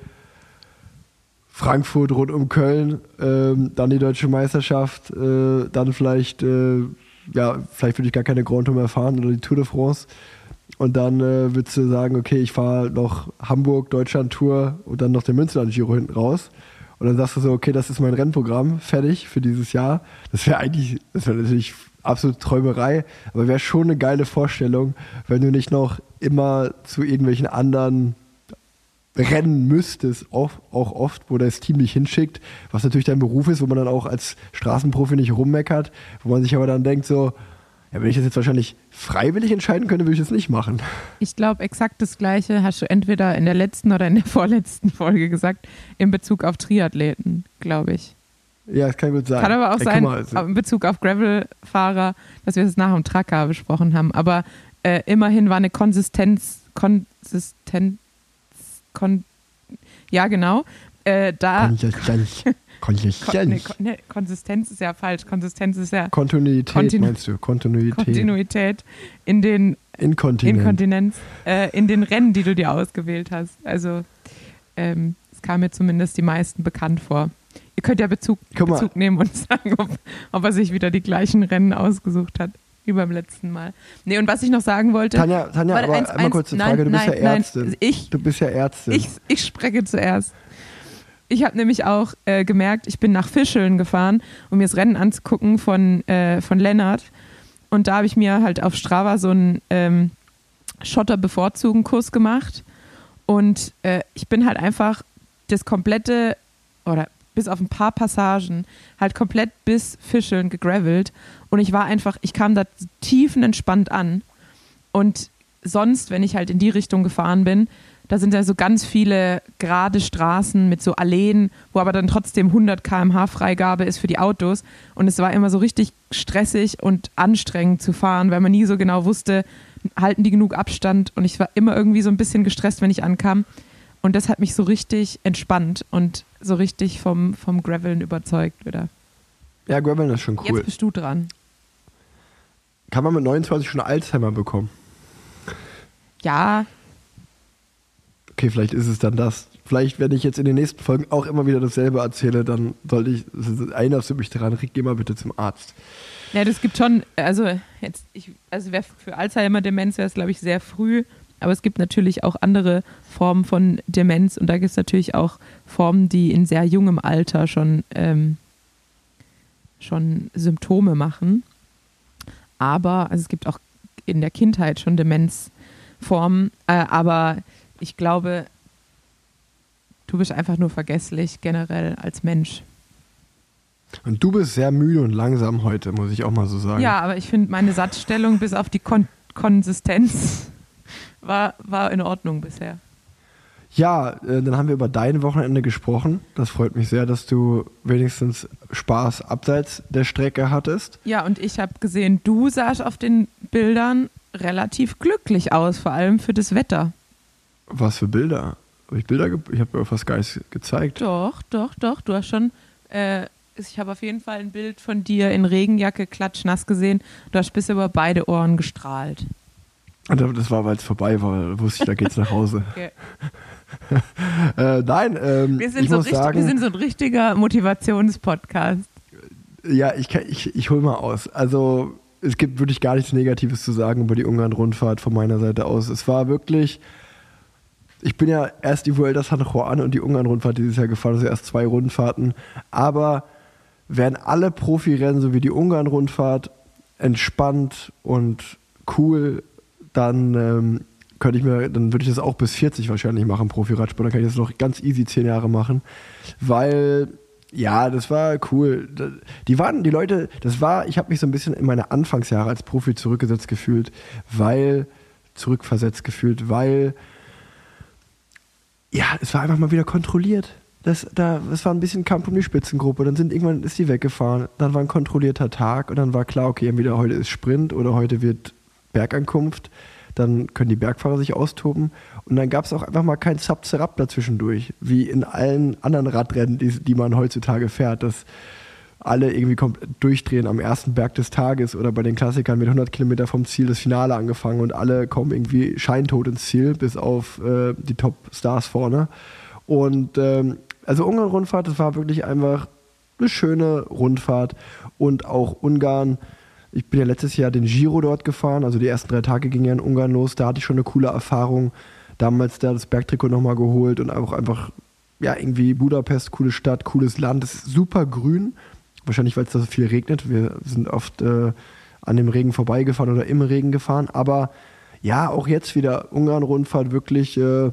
Frankfurt rund um Köln, ähm, dann die deutsche Meisterschaft, äh, dann vielleicht, äh, ja, vielleicht würde ich gar keine Grand Tour mehr fahren oder die Tour de France. Und dann äh, würdest du sagen, okay, ich fahre noch Hamburg, Deutschland-Tour und dann noch den Münsterland-Giro hinten raus. Und dann sagst du so, okay, das ist mein Rennprogramm, fertig für dieses Jahr. Das wäre eigentlich, das wäre natürlich absolut Träumerei, aber wäre schon eine geile Vorstellung, wenn du nicht noch immer zu irgendwelchen anderen rennen müsstest, auch, auch oft, wo das Team dich hinschickt, was natürlich dein Beruf ist, wo man dann auch als Straßenprofi nicht rummeckert, wo man sich aber dann denkt so, ja, wenn ich das jetzt wahrscheinlich freiwillig entscheiden könnte, würde ich das nicht machen. Ich glaube, exakt das Gleiche hast du entweder in der letzten oder in der (laughs) vorletzten Folge gesagt, in Bezug auf Triathleten, glaube ich. Ja, das kann gut sein. Kann aber auch guck sein, also- in Bezug auf Gravel-Fahrer, dass wir es nach dem Tracker besprochen haben. Aber äh, immerhin war eine Konsistenz, Konsistenz, kon, ja genau, äh, da, Konsistenz. Konsistenz. (laughs) Kon, nee, Konsistenz ist ja falsch, Konsistenz ist ja Kontinuität Kontinu- meinst du? Kontinuität. Kontinuität in den Inkontinent. Inkontinenz, äh, in den Rennen, die du dir ausgewählt hast. Also ähm, es kam mir zumindest die meisten bekannt vor. Ihr könnt ja Bezug. Bezug nehmen und (laughs) sagen, ob, ob er sich wieder die gleichen Rennen ausgesucht hat wie beim letzten Mal. Nee, und was ich noch sagen wollte. Tanja, Tanja aber eins- einmal eins- kurz eine nein, Frage. Du bist nein, ja nein, Ärztin. Ich, Du bist ja Ärztin. ich, ich spreche zuerst. Ich habe nämlich auch äh, gemerkt, ich bin nach Fischeln gefahren, um mir das Rennen anzugucken von, äh, von Lennart. Und da habe ich mir halt auf Strava so einen ähm, Schotter-Bevorzugen-Kurs gemacht. Und äh, ich bin halt einfach das komplette, oder bis auf ein paar Passagen, halt komplett bis Fischeln gegravelt. Und ich war einfach, ich kam da tiefenentspannt an. Und sonst, wenn ich halt in die Richtung gefahren bin, da sind ja so ganz viele gerade Straßen mit so Alleen, wo aber dann trotzdem 100 km/h Freigabe ist für die Autos. Und es war immer so richtig stressig und anstrengend zu fahren, weil man nie so genau wusste, halten die genug Abstand. Und ich war immer irgendwie so ein bisschen gestresst, wenn ich ankam. Und das hat mich so richtig entspannt und so richtig vom, vom Graveln überzeugt wieder. ja, Graveln ist schon cool. Jetzt bist du dran. Kann man mit 29 schon Alzheimer bekommen? Ja, Okay, vielleicht ist es dann das. Vielleicht, wenn ich jetzt in den nächsten Folgen auch immer wieder dasselbe erzähle, dann sollte ich, erinnerst du mich daran, Rick, geh mal bitte zum Arzt. Ja, das gibt schon, also jetzt, ich, also für Alzheimer-Demenz wäre es, glaube ich, sehr früh, aber es gibt natürlich auch andere Formen von Demenz und da gibt es natürlich auch Formen, die in sehr jungem Alter schon, ähm, schon Symptome machen. Aber, also es gibt auch in der Kindheit schon Demenzformen, äh, aber ich glaube, du bist einfach nur vergesslich generell als Mensch. Und du bist sehr müde und langsam heute, muss ich auch mal so sagen. Ja, aber ich finde meine Satzstellung bis auf die Kon Konsistenz war, war in Ordnung bisher. Ja, äh, dann haben wir über dein Wochenende gesprochen. Das freut mich sehr, dass du wenigstens Spaß abseits der Strecke hattest. Ja, und ich habe gesehen, du sahst auf den Bildern relativ glücklich aus, vor allem für das Wetter. Was für Bilder? Habe ich Bilder? Ich habe mir was Geiles gezeigt. Doch, doch, doch. Du hast schon. Äh, ich habe auf jeden Fall ein Bild von dir in Regenjacke klatschnass gesehen. Du hast bis über beide Ohren gestrahlt. Und Das war, weil es vorbei war. Wusste ich, da geht's nach Hause. (laughs) Okay. (laughs) äh, nein, ähm, Wir, sind ich so muss sagen, wir sind so ein richtiger Motivationspodcast. ja, ich, kann- ich, ich hole mal aus. Also es gibt wirklich gar nichts Negatives zu sagen über die Ungarn-Rundfahrt von meiner Seite aus. Es war wirklich, ich bin ja erst die Vuelta San Juan und die Ungarn-Rundfahrt dieses Jahr gefahren, also erst zwei Rundfahrten. Aber wären alle Profirennen so wie die Ungarn-Rundfahrt entspannt und cool, dann ähm, könnte ich mir, dann würde ich das auch bis 40 wahrscheinlich machen, Profi-Radsport. Dann kann ich das noch ganz easy zehn Jahre machen. Weil, ja, das war cool. Die waren, die Leute, das war, ich habe mich so ein bisschen in meine Anfangsjahre als Profi zurückgesetzt gefühlt, weil, zurückversetzt gefühlt, weil, ja, es war einfach mal wieder kontrolliert. Das, da, es war ein bisschen Kampf um die Spitzengruppe, dann sind irgendwann ist die weggefahren, dann war ein kontrollierter Tag und dann war klar, okay, entweder heute ist Sprint oder heute wird Bergankunft, dann können die Bergfahrer sich austoben und dann gab es auch einfach mal kein Zap-Zerab dazwischendurch, wie in allen anderen Radrennen, die, die man heutzutage fährt, dass alle irgendwie durchdrehen am ersten Berg des Tages oder bei den Klassikern mit 100 Kilometer vom Ziel das Finale angefangen und alle kommen irgendwie scheintot ins Ziel, bis auf äh, die Top-Stars vorne. Und ähm, also Ungarn-Rundfahrt, das war wirklich einfach eine schöne Rundfahrt und auch Ungarn. Ich bin ja letztes Jahr den Giro dort gefahren, also die ersten drei Tage gingen ja in Ungarn los. Da hatte ich schon eine coole Erfahrung. Damals da das Bergtrikot nochmal geholt und auch einfach, ja, irgendwie Budapest, coole Stadt, cooles Land. Es ist super grün. Wahrscheinlich, weil es da so viel regnet. Wir sind oft äh, an dem Regen vorbeigefahren oder im Regen gefahren. Aber ja, auch jetzt wieder Ungarn-Rundfahrt wirklich äh,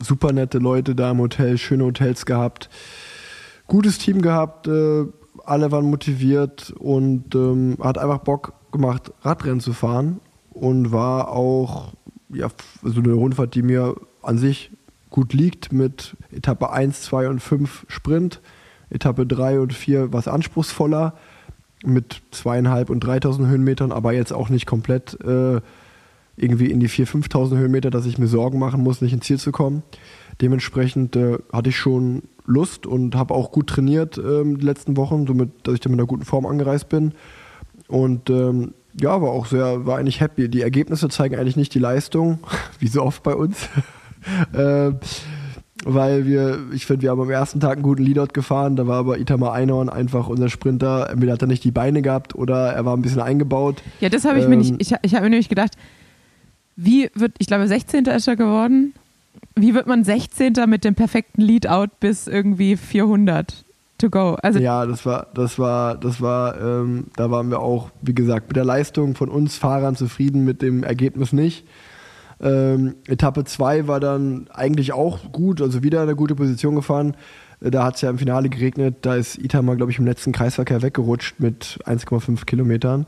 super nette Leute da im Hotel, schöne Hotels gehabt, gutes Team gehabt, äh, alle waren motiviert und ähm, hat einfach Bock gemacht, Radrennen zu fahren und war auch ja, so eine Rundfahrt, die mir an sich gut liegt mit Etappe 1, 2 und 5 Sprint. Etappe 3 und 4 was anspruchsvoller mit zweieinhalb und 3000 Höhenmetern, aber jetzt auch nicht komplett äh, irgendwie in die 4.000, 5.000 Höhenmeter, dass ich mir Sorgen machen muss, nicht ins Ziel zu kommen. Dementsprechend äh, hatte ich schon Lust und habe auch gut trainiert ähm, die letzten Wochen, somit, dass ich dann mit einer guten Form angereist bin. Und ähm, ja, war auch sehr, war eigentlich happy. Die Ergebnisse zeigen eigentlich nicht die Leistung, (laughs) wie so oft bei uns. (laughs) äh, weil wir, ich finde, wir haben am ersten Tag einen guten Leadout gefahren, da war aber Itamar Einhorn einfach unser Sprinter, entweder hat er nicht die Beine gehabt oder er war ein bisschen eingebaut. Ja, das habe ich Ähm, mir nicht, ich, ich habe mir nämlich gedacht, wie wird, ich glaube 16. ist er geworden, wie wird man 16. mit dem perfekten Leadout bis irgendwie 400 to go? Also Ja, das war, das war, das war, ähm, da waren wir auch, wie gesagt, mit der Leistung von uns Fahrern zufrieden, mit dem Ergebnis nicht. Ähm, Etappe 2 war dann eigentlich auch gut, also wieder eine gute Position gefahren. Äh, Da hat es ja im Finale geregnet, da ist Itamar, glaube ich, im letzten Kreisverkehr weggerutscht mit 1,5 Kilometern.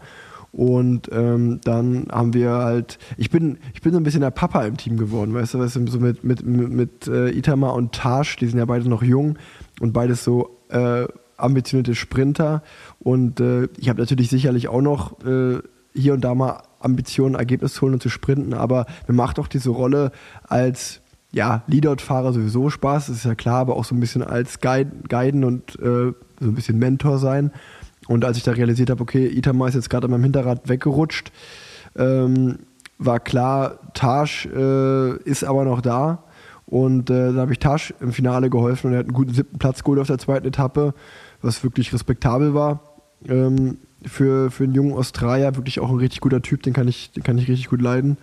Und ähm, dann haben wir halt, ich bin, ich bin so ein bisschen der Papa im Team geworden, weißt du, weißt du so mit, mit, mit, äh, Itamar und Tasch, die sind ja beide noch jung und beides so äh, ambitionierte Sprinter. Und äh, ich habe natürlich sicherlich auch noch äh, hier und da mal Ambitionen, Ergebnis zu holen und zu sprinten, aber mir macht auch diese Rolle als ja, Leadout-Fahrer sowieso Spaß, ist ja klar, aber auch so ein bisschen als Guide, Guiden und äh, so ein bisschen Mentor sein. Und als ich da realisiert habe, okay, Itamar ist jetzt gerade an meinem Hinterrad weggerutscht, ähm, war klar, Tasch äh, ist aber noch da. Und äh, dann habe ich Tasch im Finale geholfen und er hat einen guten siebten Platz geholt auf der zweiten Etappe, was wirklich respektabel war. Ähm, für, für einen jungen Australier wirklich auch ein richtig guter Typ, den kann ich, den kann ich richtig gut leiden.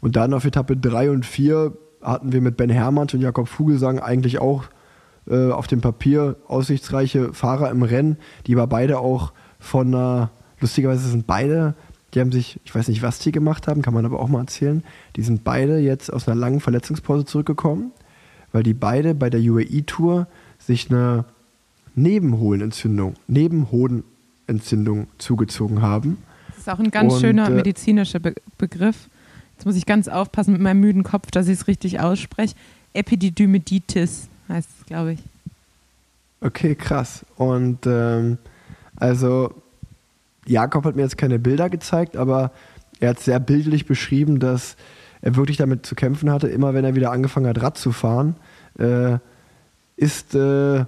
Und dann auf Etappe 3 und 4 hatten wir mit Ben Hermanns und Jakob Vogelsang eigentlich auch äh, auf dem Papier aussichtsreiche Fahrer im Rennen, die aber beide auch von einer, lustigerweise sind beide, die haben sich, ich weiß nicht, was die gemacht haben, kann man aber auch mal erzählen, die sind beide jetzt aus einer langen Verletzungspause zurückgekommen, weil die beide bei der UAE-Tour sich eine Nebenhohlenentzündung, Nebenhodenentzündung zugezogen haben. das ist auch ein ganz Und, schöner äh, medizinischer Be Begriff. Jetzt muss ich ganz aufpassen mit meinem müden Kopf, dass ich es richtig ausspreche. Epididymitis heißt es, glaube ich. Okay, krass. Und ähm, also Jakob hat mir jetzt keine Bilder gezeigt, aber er hat sehr bildlich beschrieben, dass er wirklich damit zu kämpfen hatte, immer wenn er wieder angefangen hat, Rad zu fahren, äh, ist äh,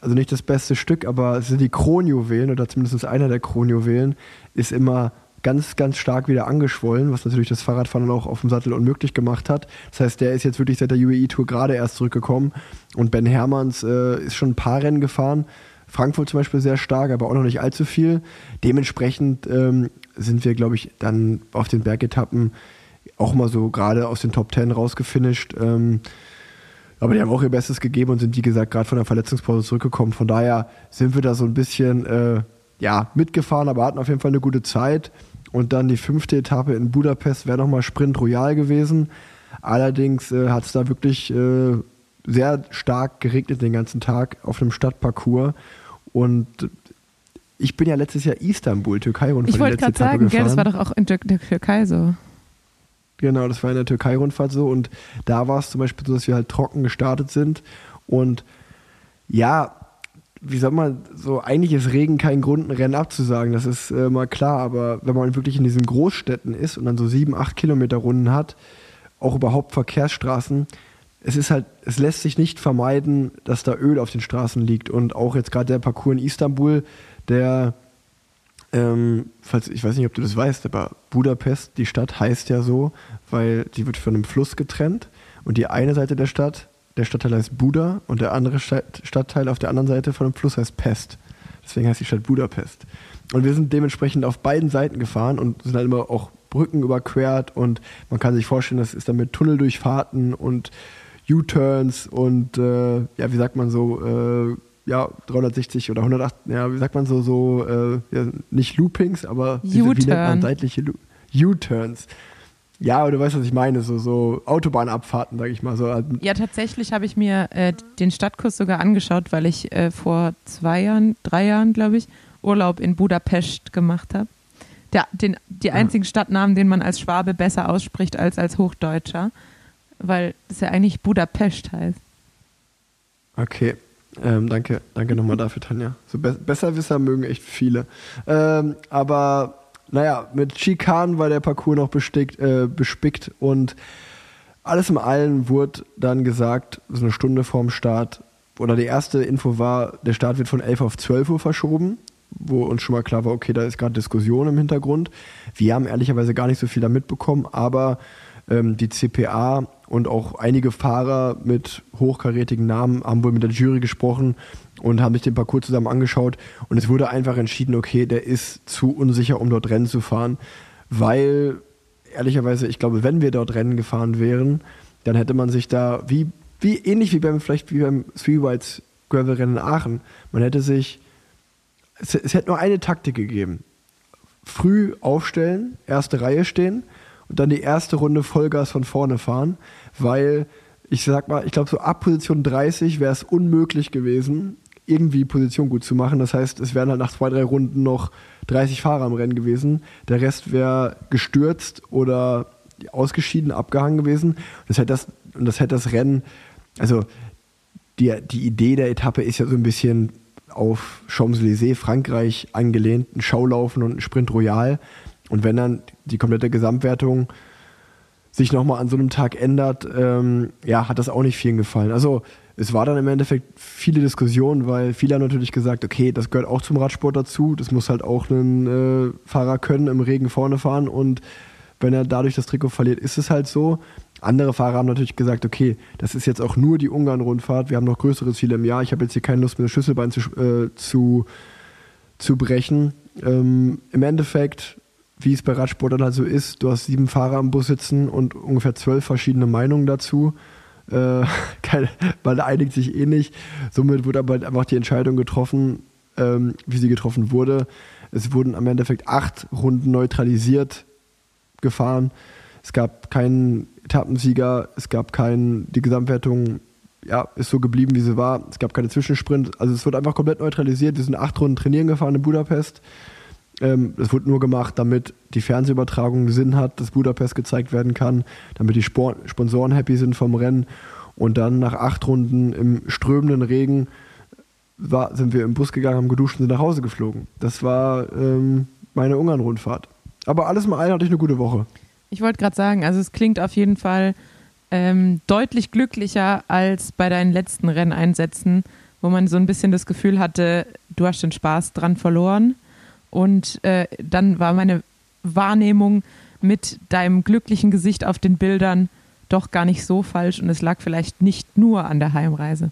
also nicht das beste Stück, aber es sind die Kronjuwelen oder zumindest einer der Kronjuwelen ist immer ganz, ganz stark wieder angeschwollen, was natürlich das Fahrradfahren auch auf dem Sattel unmöglich gemacht hat. Das heißt, der ist jetzt wirklich seit der UAE-Tour gerade erst zurückgekommen und Ben Hermanns äh, ist schon ein paar Rennen gefahren. Frankfurt zum Beispiel sehr stark, aber auch noch nicht allzu viel. Dementsprechend ähm, sind wir, glaube ich, dann auf den Bergetappen auch mal so gerade aus den Top Ten rausgefinisht. Ähm, aber die haben auch ihr Bestes gegeben und sind, wie gesagt, gerade von der Verletzungspause zurückgekommen. Von daher sind wir da so ein bisschen äh, ja, mitgefahren, aber hatten auf jeden Fall eine gute Zeit. Und dann die fünfte Etappe in Budapest wäre nochmal Sprint Royal gewesen. Allerdings äh, hat es da wirklich äh, sehr stark geregnet den ganzen Tag auf einem Stadtparcours. Und ich bin ja letztes Jahr Istanbul, Türkei-Rundfahrt. Ich wollte gerade sagen, gell, das war doch auch in der, der Türkei so. Genau, das war in der Türkei-Rundfahrt so und da war es zum Beispiel so, dass wir halt trocken gestartet sind und ja, wie soll man so, eigentlich ist Regen kein Grund, ein Rennen abzusagen, das ist äh, mal klar, aber wenn man wirklich in diesen Großstädten ist und dann so sieben, acht Kilometer Runden hat, auch überhaupt Verkehrsstraßen, es ist halt, es lässt sich nicht vermeiden, dass da Öl auf den Straßen liegt. Und auch jetzt gerade der Parcours in Istanbul, der ähm, falls, ich weiß nicht, ob du das weißt, aber Budapest, die Stadt heißt ja so, weil sie wird von einem Fluss getrennt. Und die eine Seite der Stadt, der Stadtteil heißt Buda und der andere Stadt, Stadtteil auf der anderen Seite von dem Fluss heißt Pest. Deswegen heißt die Stadt Budapest. Und wir sind dementsprechend auf beiden Seiten gefahren und sind halt immer auch Brücken überquert und man kann sich vorstellen, das ist dann mit Tunneldurchfahrten und U-Turns und äh, ja, wie sagt man so, äh, ja, 360 oder 108, ja, wie sagt man so, so, äh, ja, nicht Loopings, aber diese, wie nennt man seitliche U-Turns. Ja, aber du weißt, was ich meine, so, so Autobahnabfahrten, sag ich mal. So, also, Ja, tatsächlich habe ich mir äh, den Stadtkurs sogar angeschaut, weil ich äh, vor zwei Jahren, drei Jahren, glaube ich, Urlaub in Budapest gemacht habe. Der, den, die einzigen Stadtnamen, den man als Schwabe besser ausspricht als als Hochdeutscher, weil es ja eigentlich Budapest heißt. okay. Ähm, danke, danke nochmal dafür, Tanja. So be Besserwisser mögen echt viele. Ähm, aber naja, mit Schikanen war der Parcours noch bestickt, äh, bespickt und alles im Allen wurde dann gesagt, so eine Stunde vorm Start, oder die erste Info war, der Start wird von 11 auf 12 Uhr verschoben, wo uns schon mal klar war, okay, da ist gerade Diskussion im Hintergrund. Wir haben ehrlicherweise gar nicht so viel da mitbekommen, aber ähm, die CPA und auch einige Fahrer mit hochkarätigen Namen haben wohl mit der Jury gesprochen und haben sich den Parcours zusammen angeschaut. Und es wurde einfach entschieden, okay, der ist zu unsicher, um dort Rennen zu fahren, weil ehrlicherweise, ich glaube, wenn wir dort Rennen gefahren wären, dann hätte man sich da, wie, wie ähnlich wie beim, vielleicht wie beim Three Whites Gravel Rennen in Aachen, man hätte sich, es, es hätte nur eine Taktik gegeben. Früh aufstellen, erste Reihe stehen und dann die erste Runde Vollgas von vorne fahren, weil ich sag mal, ich glaube, so ab Position 30 wäre es unmöglich gewesen, irgendwie Position gut zu machen. Das heißt, es wären halt nach zwei, drei Runden noch 30 Fahrer im Rennen gewesen. Der Rest wäre gestürzt oder ausgeschieden, abgehangen gewesen. Das hätte das, und das hätte das Rennen, also die, die Idee der Etappe ist ja so ein bisschen auf Champs-Élysées, Frankreich angelehnt, ein Schaulaufen und ein Sprint Royal. Und wenn dann die komplette Gesamtwertung sich nochmal an so einem Tag ändert, ähm, ja, hat das auch nicht vielen gefallen. Also es war dann im Endeffekt viele Diskussionen, weil viele haben natürlich gesagt, okay, das gehört auch zum Radsport dazu, das muss halt auch ein äh, Fahrer können, im Regen vorne fahren und wenn er dadurch das Trikot verliert, ist es halt so. Andere Fahrer haben natürlich gesagt, okay, das ist jetzt auch nur die Ungarn-Rundfahrt, wir haben noch größere Ziele im Jahr, ich habe jetzt hier keine Lust, mir das Schlüsselbein zu, äh, zu, zu brechen. Ähm, Im Endeffekt wie es bei Radsportern halt so ist, du hast sieben Fahrer am Bus sitzen und ungefähr zwölf verschiedene Meinungen dazu. Äh, (laughs) keine, man einigt sich eh nicht. Somit wurde aber halt einfach die Entscheidung getroffen, ähm, wie sie getroffen wurde. Es wurden am Endeffekt acht Runden neutralisiert gefahren. Es gab keinen Etappensieger, es gab keinen, die Gesamtwertung ja, ist so geblieben, wie sie war. Es gab keine Zwischensprint. Also es wurde einfach komplett neutralisiert. Wir sind acht Runden trainieren gefahren in Budapest. Ähm, das wurde nur gemacht, damit die Fernsehübertragung Sinn hat, dass Budapest gezeigt werden kann, damit die Spor Sponsoren happy sind vom Rennen. Und dann nach acht Runden im strömenden Regen war, sind wir im Bus gegangen, haben geduscht und sind nach Hause geflogen. Das war ähm, meine Ungarn-Rundfahrt. Aber alles mal ein hatte ich eine gute Woche. Ich wollte gerade sagen, also es klingt auf jeden Fall ähm, deutlich glücklicher als bei deinen letzten Renneinsätzen, wo man so ein bisschen das Gefühl hatte, du hast den Spaß dran verloren. Und äh, dann war meine Wahrnehmung mit deinem glücklichen Gesicht auf den Bildern doch gar nicht so falsch und es lag vielleicht nicht nur an der Heimreise.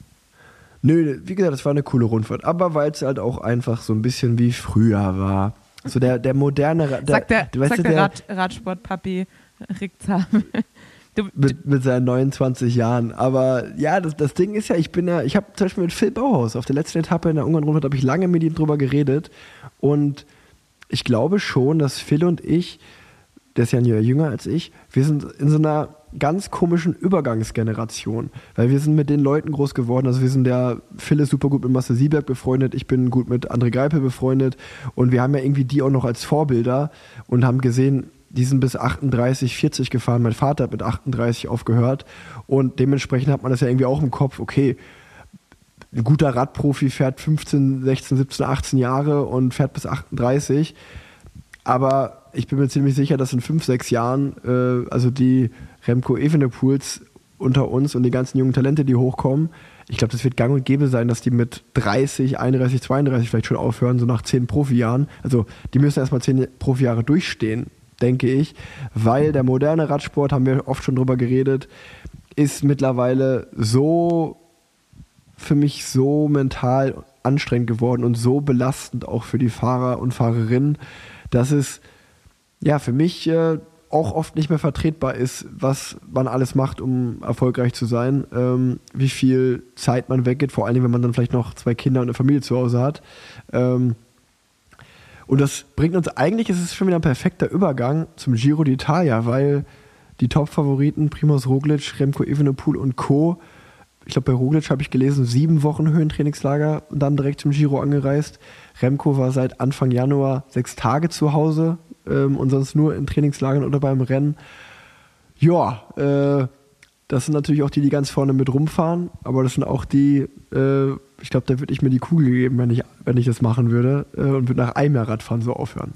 Nö, wie gesagt, das war eine coole Rundfahrt, aber weil es halt auch einfach so ein bisschen wie früher war. So der, der moderne der, sagt der, sagt der, der Rad, Radsportpapi Rick Zabel. Mit, mit seinen 29 Jahren. Aber ja, das, das Ding ist ja, ich bin ja, ich habe zum Beispiel mit Phil Bauhaus auf der letzten Etappe in der Ungarn-Rundfahrt habe ich lange mit ihm drüber geredet und ich glaube schon, dass Phil und ich, der ist ja ein Jahr jünger als ich, wir sind in so einer ganz komischen Übergangsgeneration, weil wir sind mit den Leuten groß geworden. Also wir sind der Phil ist super gut mit Marcel Sieberg befreundet, ich bin gut mit André Greipel befreundet und wir haben ja irgendwie die auch noch als Vorbilder und haben gesehen, die sind bis 38, 40 gefahren. Mein Vater hat mit 38 aufgehört und dementsprechend hat man das ja irgendwie auch im Kopf, okay, ein guter Radprofi fährt 15, 16, 17, 18 Jahre und fährt bis 38. Aber ich bin mir ziemlich sicher, dass in 5, 6 Jahren, äh, also die Remco Evenepoels unter uns und die ganzen jungen Talente, die hochkommen, ich glaube, das wird gang und gäbe sein, dass die mit 30, 31, 32 vielleicht schon aufhören, so nach 10 Profijahren. Also die müssen erstmal 10 Profijahre durchstehen, denke ich, weil der moderne Radsport, haben wir oft schon drüber geredet, ist mittlerweile so für mich so mental anstrengend geworden und so belastend auch für die Fahrer und Fahrerinnen, dass es ja für mich äh, auch oft nicht mehr vertretbar ist, was man alles macht, um erfolgreich zu sein, ähm, wie viel Zeit man weggeht, vor allem wenn man dann vielleicht noch zwei Kinder und eine Familie zu Hause hat. Ähm, und das bringt uns eigentlich, ist es schon wieder ein perfekter Übergang zum Giro d'Italia, weil die Top-Favoriten Primoz Roglic, Remco Evenepoel und Co ich glaube, bei Roglic habe ich gelesen, sieben Wochen Höhentrainingslager und dann direkt zum Giro angereist. Remco war seit Anfang Januar sechs Tage zu Hause ähm, und sonst nur in Trainingslagern oder beim Rennen. Ja, äh, das sind natürlich auch die, die ganz vorne mit rumfahren, aber das sind auch die, äh, ich glaube, da würde ich mir die Kugel geben, wenn ich, wenn ich das machen würde äh, und würde nach einem Jahr Radfahren so aufhören.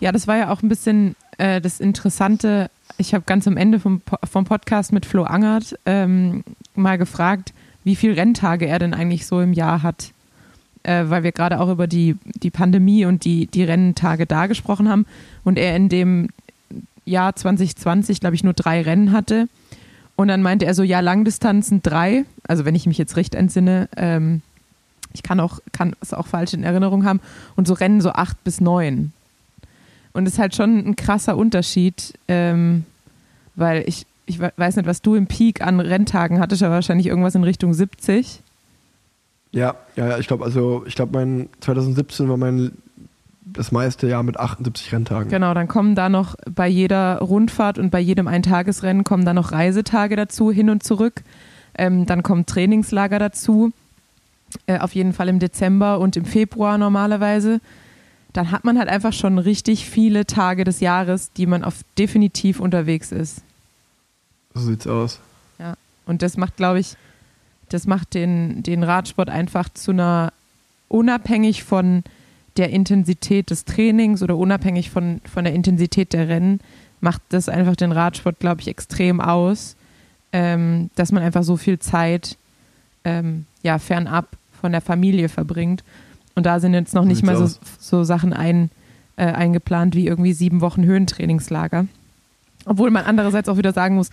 Ja, das war ja auch ein bisschen äh, das Interessante. Ich habe ganz am Ende vom, vom Podcast mit Flo Angert ähm, mal gefragt, wie viele Renntage er denn eigentlich so im Jahr hat. Äh, weil wir gerade auch über die, die Pandemie und die, die Renntage da gesprochen haben und er in dem Jahr 2020, glaube ich, nur drei Rennen hatte. Und dann meinte er so, ja, Langdistanzen drei, also wenn ich mich jetzt recht entsinne, ähm, ich kann auch, kann es auch falsch in Erinnerung haben, und so Rennen so acht bis neun. Und es ist halt schon ein krasser Unterschied, ähm, weil ich, ich weiß nicht, was du im Peak an Renntagen hattest, aber wahrscheinlich irgendwas in Richtung 70. Ja, ja, ja ich glaube, also ich glaube, mein 2017 war mein das meiste Jahr mit 78 Renntagen. Genau, dann kommen da noch bei jeder Rundfahrt und bei jedem Eintagesrennen kommen da noch Reisetage dazu, hin und zurück. Ähm, dann kommen Trainingslager dazu, äh, auf jeden Fall im Dezember und im Februar normalerweise. Dann hat man halt einfach schon richtig viele Tage des Jahres, die man auf definitiv unterwegs ist. So sieht's aus. Ja, und das macht, glaube ich, das macht den, den Radsport einfach zu einer unabhängig von der Intensität des Trainings oder unabhängig von, von der Intensität der Rennen, macht das einfach den Radsport, glaube ich, extrem aus, ähm, dass man einfach so viel Zeit ähm, ja, fernab von der Familie verbringt. Und da sind jetzt noch nicht mal so, so Sachen ein, äh, eingeplant wie irgendwie sieben Wochen Höhentrainingslager. Obwohl man andererseits auch wieder sagen muss,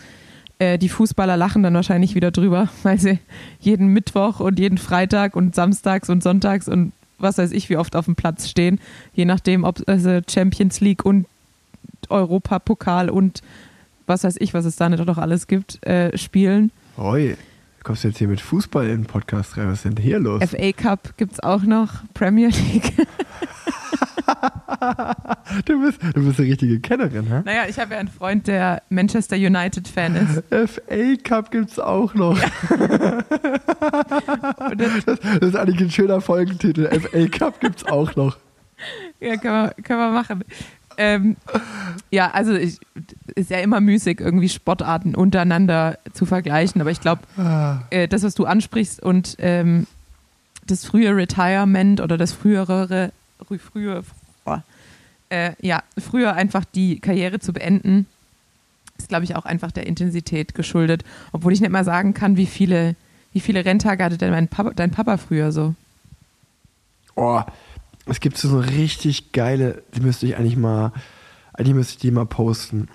äh, die Fußballer lachen dann wahrscheinlich wieder drüber, (laughs) weil sie jeden Mittwoch und jeden Freitag und samstags und sonntags und was weiß ich, wie oft auf dem Platz stehen, je nachdem, ob also Champions League und Europapokal und was weiß ich, was es da nicht noch alles gibt, äh, spielen. Oi, kommst du jetzt hier mit Fußball in den Podcast rein? Was ist denn hier los? FA Cup gibt es auch noch, Premier League. (laughs) (laughs) du, bist, du bist eine richtige Kennerin, hä? Naja, ich habe ja einen Freund, der Manchester United-Fan ist. FA Cup gibt es auch noch. Ja. (laughs) das, das, ist eigentlich ein schöner Folgentitel. FA Cup gibt es auch noch. Ja, können wir, können wir machen. Ähm, ja, also ich, ist ja immer müßig, irgendwie Sportarten untereinander zu vergleichen, aber ich glaube, ah. äh, das, was du ansprichst und ähm, das frühe Retirement oder das frühere, frühe, äh, ja, früher einfach die Karriere zu beenden, ist, glaube ich, auch einfach der Intensität geschuldet. Obwohl ich nicht mal sagen kann, wie viele, wie viele Renntage hatte denn Papa, dein Papa früher so? Oh, es gibt so eine richtig geile, die müsste ich eigentlich mal, eigentlich müsste ich die mal posten.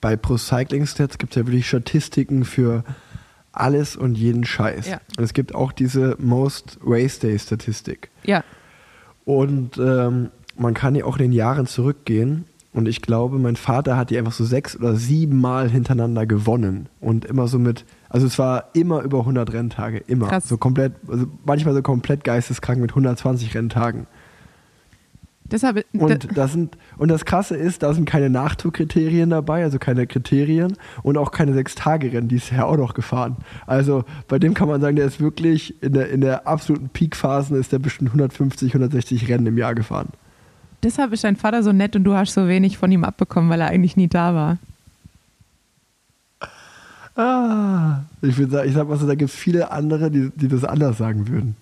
Bei Pro Cycling Stats gibt es ja wirklich Statistiken für alles und jeden Scheiß. Ja. Und es gibt auch diese Most Race Day Statistik. Ja. Und ähm, man kann ja auch in den Jahren zurückgehen. Und ich glaube, mein Vater hat die einfach so sechs oder sieben Mal hintereinander gewonnen. Und immer so mit, also es war immer über 100 Renntage, immer. Krass. So komplett, also manchmal so komplett geisteskrank mit 120 Renntagen. Deshalb, und, das sind, und das Krasse ist, da sind keine Nachtourkriterien dabei, also keine Kriterien und auch keine Sechs-Tage-Rennen, die ist ja auch noch gefahren. Also bei dem kann man sagen, der ist wirklich in der, in der absoluten Peakphasen ist der bestimmt 150, 160 Rennen im Jahr gefahren. Deshalb ist dein Vater so nett und du hast so wenig von ihm abbekommen, weil er eigentlich nie da war. Ah, ich würde sagen, ich sag mal so, da gibt es viele andere, die, die das anders sagen würden.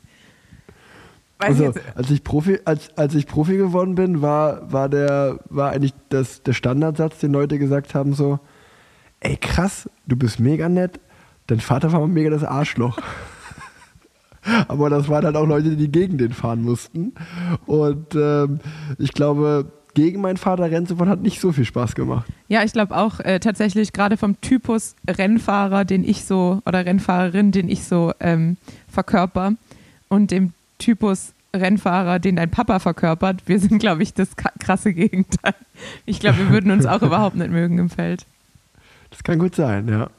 Also, als ich Profi, als, als ich Profi geworden bin, war, war der, war eigentlich das, der Standardsatz, den Leute gesagt haben: so, ey krass, du bist mega nett, dein Vater war mega das Arschloch. (laughs) Aber das waren halt auch Leute, die gegen den fahren mussten. Und ähm, ich glaube, gegen meinen Vater Rennen zu fahren hat nicht so viel Spaß gemacht. Ja, ich glaube auch äh, tatsächlich gerade vom Typus Rennfahrer, den ich so, oder Rennfahrerin, den ich so ähm, verkörper und dem Typus Rennfahrer, den dein Papa verkörpert, wir sind, glaube ich, das krasse Gegenteil. Ich glaube, wir würden uns auch (laughs) überhaupt nicht mögen im Feld. Das kann gut sein, ja.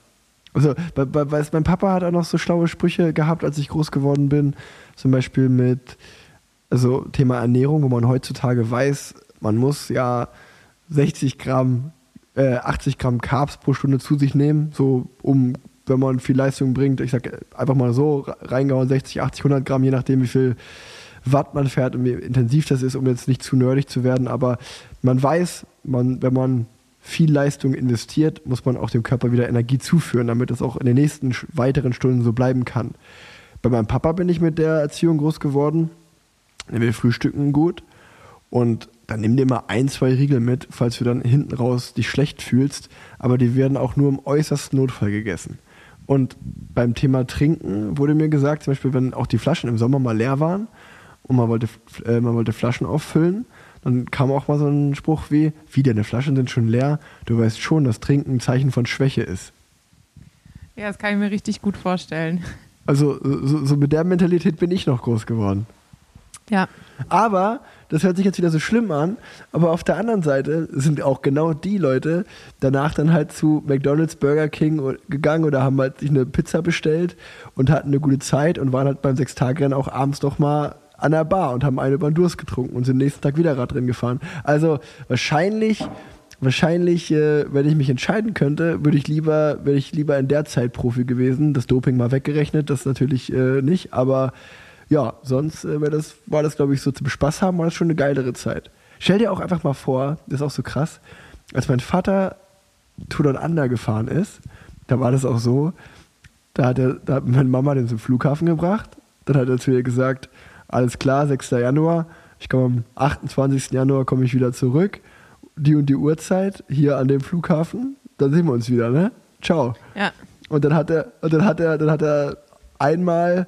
Also, bei, bei, mein Papa hat auch noch so schlaue Sprüche gehabt, als ich groß geworden bin. Zum Beispiel mit, also Thema Ernährung, wo man heutzutage weiß, man muss ja 60 Gramm, äh, 80 Gramm Carbs pro Stunde zu sich nehmen, so um, wenn man viel Leistung bringt, ich sag einfach mal so, reingehauen 60, 80, 100 Gramm, je nachdem wie viel Watt man fährt und wie intensiv das ist, um jetzt nicht zu nerdig zu werden, aber man weiß, man, wenn man viel Leistung investiert, muss man auch dem Körper wieder Energie zuführen, damit es auch in den nächsten weiteren Stunden so bleiben kann. Bei meinem Papa bin ich mit der Erziehung groß geworden. Wir frühstücken gut und dann nimm dir mal ein, zwei Riegel mit, falls du dann hinten raus dich schlecht fühlst. Aber die werden auch nur im äußersten Notfall gegessen. Und beim Thema Trinken wurde mir gesagt, zum Beispiel, wenn auch die Flaschen im Sommer mal leer waren und man wollte, äh, man wollte Flaschen auffüllen, dann kam auch mal so ein Spruch wie, wie deine Flaschen sind schon leer, du weißt schon, dass Trinken ein Zeichen von Schwäche ist. Ja, das kann ich mir richtig gut vorstellen. Also so, so mit der Mentalität bin ich noch groß geworden. Ja. Aber, das hört sich jetzt wieder so schlimm an, aber auf der anderen Seite sind auch genau die Leute danach dann halt zu McDonalds, Burger King gegangen oder haben halt sich eine Pizza bestellt und hatten eine gute Zeit und waren halt beim Sechstagerennen auch abends doch mal an der Bar und haben eine über den Durst getrunken und sind nächsten Tag wieder Radrennen gefahren. Also wahrscheinlich, wahrscheinlich, äh, wenn ich mich entscheiden könnte, würde ich lieber, wäre ich lieber in der Zeit Profi gewesen. Das Doping mal weggerechnet, das natürlich äh, nicht, aber ja, sonst äh, wär das, war das, glaube ich, so zum Spaß haben, war das schon eine geilere Zeit. Stell dir auch einfach mal vor, das ist auch so krass, als mein Vater Tour Down Under gefahren ist, da war das auch so, da hat, er, da hat meine Mama den zum Flughafen gebracht, dann hat er zu ihr gesagt, alles klar, 6. Januar, ich komme am 28. Januar komme ich wieder zurück, die und die Uhrzeit, hier an dem Flughafen, dann sehen wir uns wieder, ne? Ciao. Ja. Und dann hat er, und dann hat er, dann hat er einmal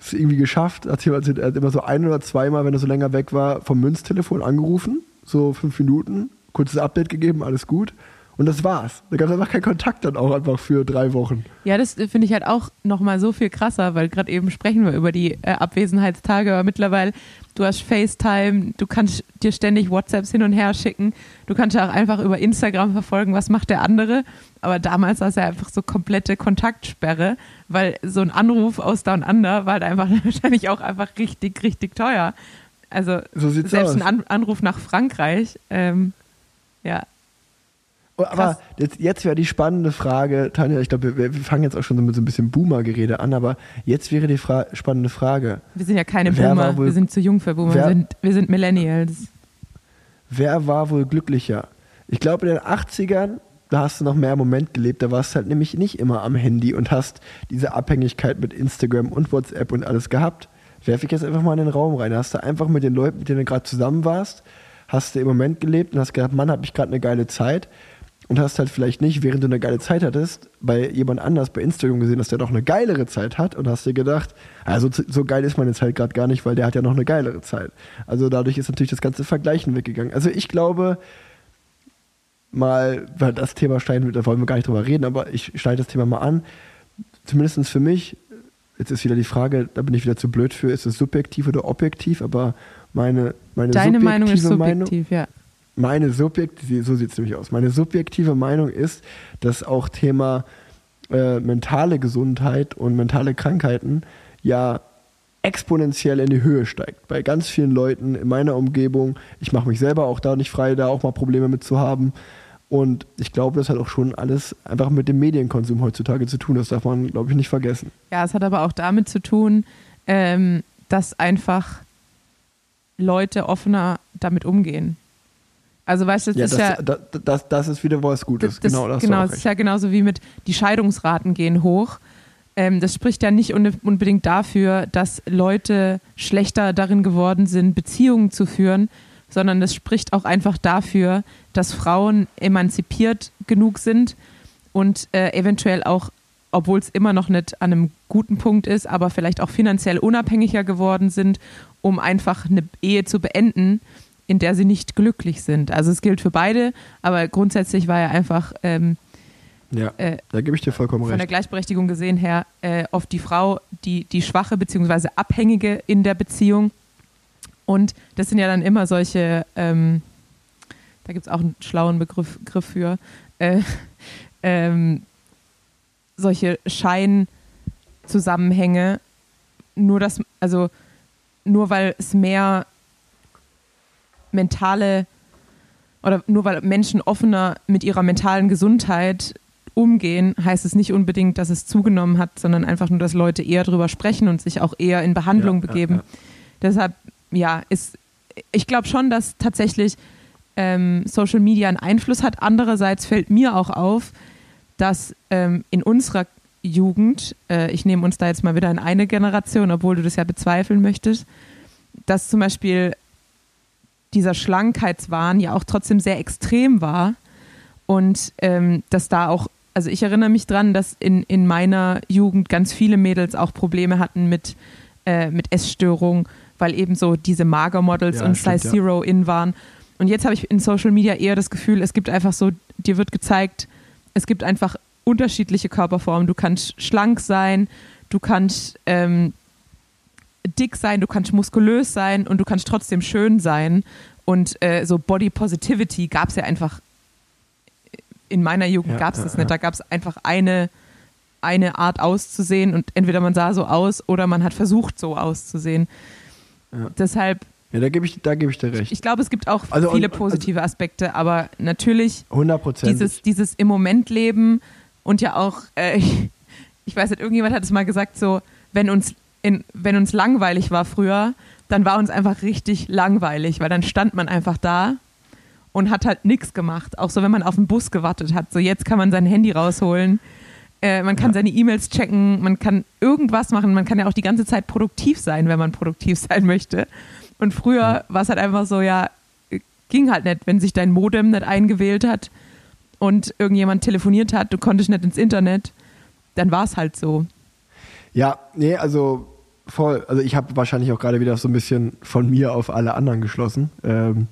es irgendwie geschafft, hat, er hat immer so ein oder zweimal, wenn er so länger weg war, vom Münztelefon angerufen, so fünf Minuten, kurzes Update gegeben, alles gut. Und das war's. Da gab es einfach keinen Kontakt dann auch einfach für drei Wochen. Ja, das äh, finde ich halt auch nochmal so viel krasser, weil gerade eben sprechen wir über die äh, Abwesenheitstage, aber mittlerweile, du hast FaceTime, du kannst dir ständig WhatsApps hin und her schicken, du kannst ja auch einfach über Instagram verfolgen, was macht der andere. Aber damals war es ja einfach so komplette Kontaktsperre, weil so ein Anruf aus Down Under war halt einfach (laughs) wahrscheinlich auch einfach richtig, richtig teuer. Also So selbst aus. ein An Anruf nach Frankreich, ähm, ja, Aber jetzt, jetzt wäre die spannende Frage, Tanja, ich glaube, wir, wir fangen jetzt auch schon so mit so ein bisschen Boomer-Gerede an, aber jetzt wäre die Fra spannende Frage, wir sind ja keine Boomer, wohl- wir sind zu jung für Boomer, wer- wir sind, wir sind Millennials. wer war wohl glücklicher? Ich glaube, in den 80ern, da hast du noch mehr im Moment gelebt, da warst du halt nämlich nicht immer am Handy und hast diese Abhängigkeit mit Instagram und WhatsApp und alles gehabt. Werfe ich jetzt einfach mal in den Raum rein. Da hast du einfach mit den Leuten, mit denen du gerade zusammen warst, hast du im Moment gelebt und hast gedacht, Mann, habe ich gerade eine geile Zeit. Und hast halt vielleicht nicht, während du eine geile Zeit hattest, bei jemand anders bei Instagram gesehen, dass der doch eine geilere Zeit hat und hast dir gedacht, also so geil ist meine Zeit gerade gar nicht, weil der hat ja noch eine geilere Zeit. Also dadurch ist natürlich das ganze Vergleichen weggegangen. Also ich glaube, mal, weil das Thema schneiden, da wollen wir gar nicht drüber reden, aber ich schneide das Thema mal an. Zumindest für mich, jetzt ist wieder die Frage, da bin ich wieder zu blöd für, ist es subjektiv oder objektiv, aber meine, meine Deine subjektive Meinung ist Meinung, subjektiv, ja. Meine subjektive, so sieht es nämlich aus. Meine subjektive Meinung ist, dass auch Thema äh, mentale Gesundheit und mentale Krankheiten ja exponentiell in die Höhe steigt. Bei ganz vielen Leuten in meiner Umgebung. Ich mache mich selber auch da nicht frei, da auch mal Probleme mit zu haben. Und ich glaube, das hat auch schon alles einfach mit dem Medienkonsum heutzutage zu tun. Das darf man, glaube ich, nicht vergessen. Ja, es hat aber auch damit zu tun, ähm, dass einfach Leute offener damit umgehen. Also weißt du, das Ja, ist das, ja das, das, das ist wieder was Gutes. genau, das genau, es ist ja genauso wie mit die Scheidungsraten gehen hoch. Ähm, das spricht ja nicht un- unbedingt dafür, dass Leute schlechter darin geworden sind, Beziehungen zu führen, sondern das spricht auch einfach dafür, dass Frauen emanzipiert genug sind und äh, eventuell auch, obwohl es immer noch nicht an einem guten Punkt ist, aber vielleicht auch finanziell unabhängiger geworden sind, um einfach eine Ehe zu beenden, in der sie nicht glücklich sind. Also es gilt für beide, aber grundsätzlich war ja einfach ähm, Ja, äh, da gebe ich dir vollkommen von der recht. Gleichberechtigung gesehen her äh, oft die Frau die, die Schwache bzw. Abhängige in der Beziehung. Und das sind ja dann immer solche, ähm, da gibt es auch einen schlauen Begriff, Begriff für, äh, (laughs) ähm, solche Scheinzusammenhänge. Nur das, also nur weil es mehr mentale oder nur weil Menschen offener mit ihrer mentalen Gesundheit umgehen, heißt es nicht unbedingt, dass es zugenommen hat, sondern einfach nur, dass Leute eher drüber sprechen und sich auch eher in Behandlung Ja, ja, begeben. ja. Deshalb, ja, ist, ich glaube schon, dass tatsächlich ähm, Social Media einen Einfluss hat. Andererseits fällt mir auch auf, dass ähm, in unserer Jugend, äh, ich nehme uns da jetzt mal wieder in eine Generation, obwohl du das ja bezweifeln möchtest, dass zum Beispiel dieser Schlankheitswahn ja auch trotzdem sehr extrem war und ähm, dass da auch, also ich erinnere mich dran, dass in, in meiner Jugend ganz viele Mädels auch Probleme hatten mit, äh, mit Essstörung, weil eben so diese Magermodels Ja, und Size ja. Zero in waren. Und jetzt habe ich in Social Media eher das Gefühl, es gibt einfach so, dir wird gezeigt, es gibt einfach unterschiedliche Körperformen. Du kannst schlank sein, du kannst ähm, dick sein, du kannst muskulös sein und du kannst trotzdem schön sein. Und äh, so Body Positivity gab es ja einfach in meiner Jugend Ja, gab es das ja. nicht. Da gab es einfach eine, eine Art auszusehen und entweder man sah so aus oder man hat versucht, so auszusehen. Ja. Deshalb, Ja, da gebe ich, da gebe ich dir recht. ich glaube, es gibt auch Also, viele und- positive Aspekte, aber natürlich 100 Prozent. dieses, dieses im Moment leben und ja auch, äh, ich, (laughs) ich weiß nicht, irgendjemand hat es mal gesagt, so, wenn uns, in, wenn uns langweilig war früher, dann war uns einfach richtig langweilig, weil dann stand man einfach da und hat halt nichts gemacht. Auch so, wenn man auf den Bus gewartet hat. So, jetzt kann man sein Handy rausholen. Äh, man kann Ja. seine E-Mails checken, man kann irgendwas machen, man kann ja auch die ganze Zeit produktiv sein, wenn man produktiv (laughs) sein möchte. Und früher Ja. war es halt einfach so, ja, ging halt nicht, wenn sich dein Modem nicht eingewählt hat und irgendjemand telefoniert hat, du konntest nicht ins Internet, dann war es halt so. Ja, nee, also voll. Also ich habe wahrscheinlich auch gerade wieder so ein bisschen von mir auf alle anderen geschlossen. Ähm,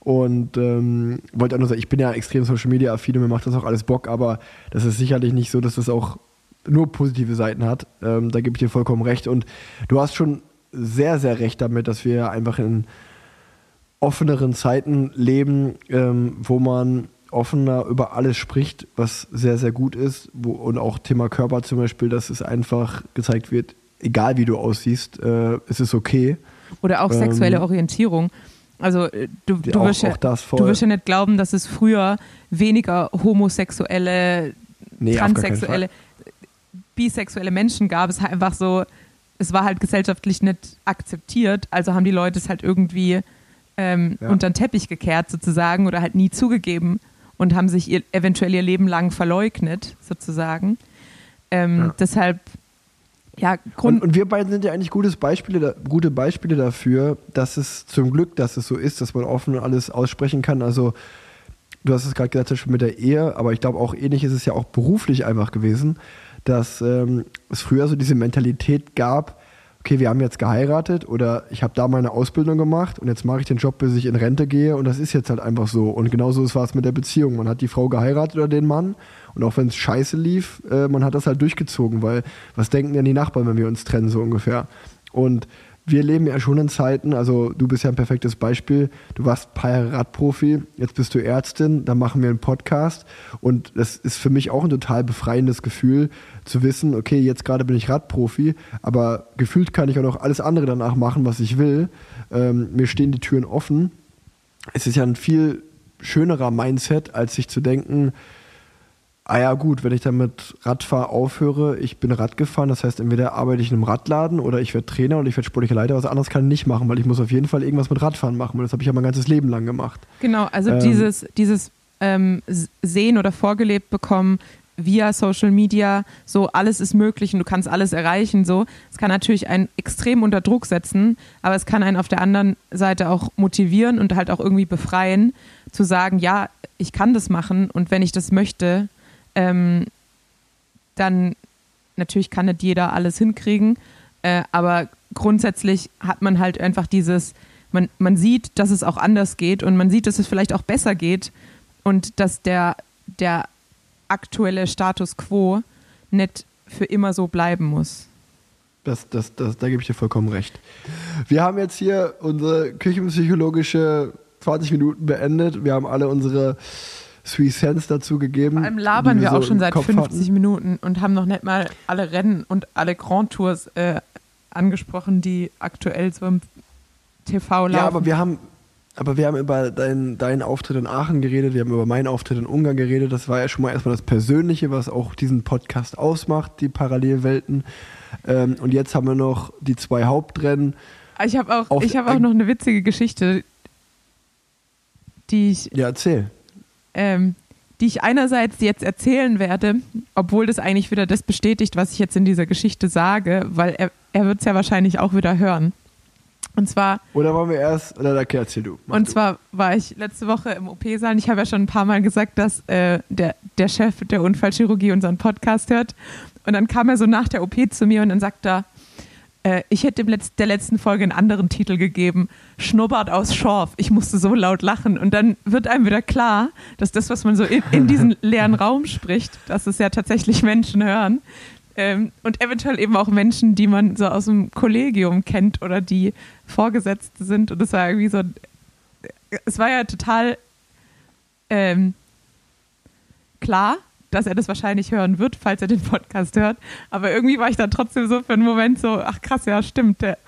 und ähm, wollte auch nur sagen, ich bin ja extrem Social Media affin und mir macht das auch alles Bock, aber das ist sicherlich nicht so, dass das auch nur positive Seiten hat. Ähm, da gebe ich dir vollkommen recht. Und du hast schon sehr, sehr recht damit, dass wir einfach in offeneren Zeiten leben, ähm, wo man offener über alles spricht, was sehr, sehr gut ist. Wo, und auch Thema Körper zum Beispiel, dass es einfach gezeigt wird, egal wie du aussiehst, äh, es ist okay. Oder auch Ähm, sexuelle Orientierung. Also äh, du, du, auch- wirst ja, auch das voll. du wirst ja nicht glauben, dass es früher weniger homosexuelle, Nee, transsexuelle, bisexuelle Menschen gab. Es war einfach so, es war halt gesellschaftlich nicht akzeptiert, also haben die Leute es halt irgendwie ähm, Ja. unter den Teppich gekehrt sozusagen oder halt nie zugegeben und haben sich ihr, eventuell ihr Leben lang verleugnet sozusagen. Ähm, Ja. Deshalb, ja, Grund, Und, und wir beiden sind ja eigentlich gutes Beispiele, gute Beispiele dafür, dass es zum Glück, dass es so ist, dass man offen alles aussprechen kann. Also du hast es gerade gesagt, zum Beispiel mit der Ehe, aber ich glaube auch ähnlich ist es ja auch beruflich einfach gewesen, dass ähm, es früher so diese Mentalität gab, okay, wir haben jetzt geheiratet oder ich habe da meine Ausbildung gemacht und jetzt mache ich den Job, bis ich in Rente gehe und das ist jetzt halt einfach so. Und genauso war es mit der Beziehung. Man hat die Frau geheiratet oder den Mann und auch wenn es scheiße lief, äh, man hat das halt durchgezogen, weil was denken denn die Nachbarn, wenn wir uns trennen, so ungefähr. Und wir leben ja schon in Zeiten, also du bist ja ein perfektes Beispiel, du warst ein paar Jahre Radprofi, jetzt bist du Ärztin, dann machen wir einen Podcast und das ist für mich auch ein total befreiendes Gefühl, zu wissen, okay, jetzt gerade bin ich Radprofi, aber gefühlt kann ich auch noch alles andere danach machen, was ich will. Ähm, mir stehen die Türen offen. Es ist ja ein viel schönerer Mindset, als sich zu denken, ah ja gut, wenn ich dann mit Radfahr aufhöre, ich bin Rad gefahren, das heißt entweder arbeite ich in einem Radladen oder ich werde Trainer oder ich werde sportlicher Leiter, was anderes kann ich nicht machen, weil ich muss auf jeden Fall irgendwas mit Radfahren machen und das habe ich ja mein ganzes Leben lang gemacht. Genau, also Ähm, dieses, dieses ähm, Sehen oder vorgelebt bekommen via Social Media, so alles ist möglich und du kannst alles erreichen, so. Es kann natürlich einen extrem unter Druck setzen, aber es kann einen auf der anderen Seite auch motivieren und halt auch irgendwie befreien, zu sagen, ja, ich kann das machen und wenn ich das möchte, ähm, dann natürlich kann nicht jeder alles hinkriegen, äh, aber grundsätzlich hat man halt einfach dieses, man, man sieht, dass es auch anders geht und man sieht, dass es vielleicht auch besser geht und dass der, der aktuelle Status quo nicht für immer so bleiben muss. Das, das, das, da gebe ich dir vollkommen recht. Wir haben jetzt hier unsere küchenpsychologische 20 Minuten beendet. Wir haben alle unsere Three Cents dazu gegeben. Vor allem labern wir so auch schon seit Kopf 50 hatten. Minuten und haben noch nicht mal alle Rennen und alle Grand Tours äh, angesprochen, die aktuell so im TV laufen. Ja, aber wir haben, aber wir haben über deinen deinen Auftritt in Aachen geredet, wir haben über meinen Auftritt in Ungarn geredet. Das war ja schon mal erstmal das Persönliche, was auch diesen Podcast ausmacht, die Parallelwelten. Ähm, und jetzt haben wir noch die zwei Hauptrennen. Ich habe auch, Auf- ich hab auch noch eine witzige Geschichte. die ich, Ja, erzähl. Ähm, die ich einerseits jetzt erzählen werde, obwohl das eigentlich wieder das bestätigt, was ich jetzt in dieser Geschichte sage, weil er, er wird es ja wahrscheinlich auch wieder hören. Und zwar Oder wollen wir erst, oder okay, erzähl du. Mach Und du. zwar war ich letzte Woche im OP-Saal und ich habe ja schon ein paar Mal gesagt, dass äh, der, der Chef der Unfallchirurgie unseren Podcast hört. Und dann kam er so nach der OP zu mir und dann sagt er, äh, ich hätte dem Letz der letzten Folge einen anderen Titel gegeben, Schnurrbart aus Schorf. Ich musste so laut lachen. Und dann wird einem wieder klar, dass das, was man so in, in diesen (laughs) leeren Raum spricht, dass es ja tatsächlich Menschen hören. Ähm, und eventuell eben auch Menschen, die man so aus dem Kollegium kennt oder die Vorgesetzte sind. Und es war irgendwie so, es war ja total ähm, klar, dass er das wahrscheinlich hören wird, falls er den Podcast hört. Aber irgendwie war ich dann trotzdem so für einen Moment so, ach krass, ja, stimmt. Der,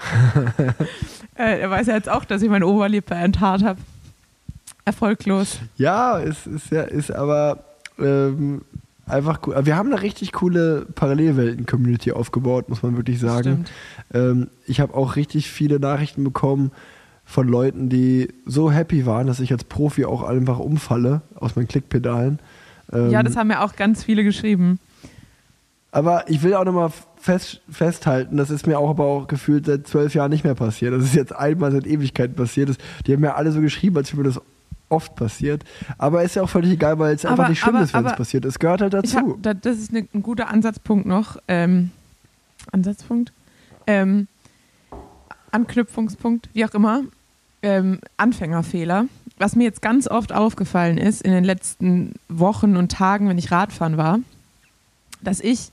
(laughs) äh, er weiß ja jetzt auch, dass ich meine Oberlippe enthaart habe. Erfolglos. Ja, es ist ja, ist aber ähm, einfach cool. Wir haben eine richtig coole Parallelwelten-Community aufgebaut, muss man wirklich sagen. Ähm, ich habe auch richtig viele Nachrichten bekommen von Leuten, die so happy waren, dass ich als Profi auch einfach umfalle aus meinen Klickpedalen. Ähm, Ja, das haben ja auch ganz viele geschrieben. aber ich will auch nochmal fest, festhalten, das ist mir auch aber auch gefühlt seit zwölf Jahren nicht mehr passiert. Das ist jetzt einmal seit Ewigkeiten passiert. Das, die haben ja alle so geschrieben, als würde mir das oft passiert. Aber ist ja auch völlig egal, weil es einfach Aber- nicht schlimm aber- ist, wenn es passiert. Es gehört halt hab, dazu. da, das ist ne, ein guter Ansatzpunkt noch. Ähm, Ansatzpunkt? Ähm, Anknüpfungspunkt, wie auch immer. Ähm, Anfängerfehler. Was mir jetzt ganz oft aufgefallen ist in den letzten Wochen und Tagen, wenn ich Radfahren war, dass ich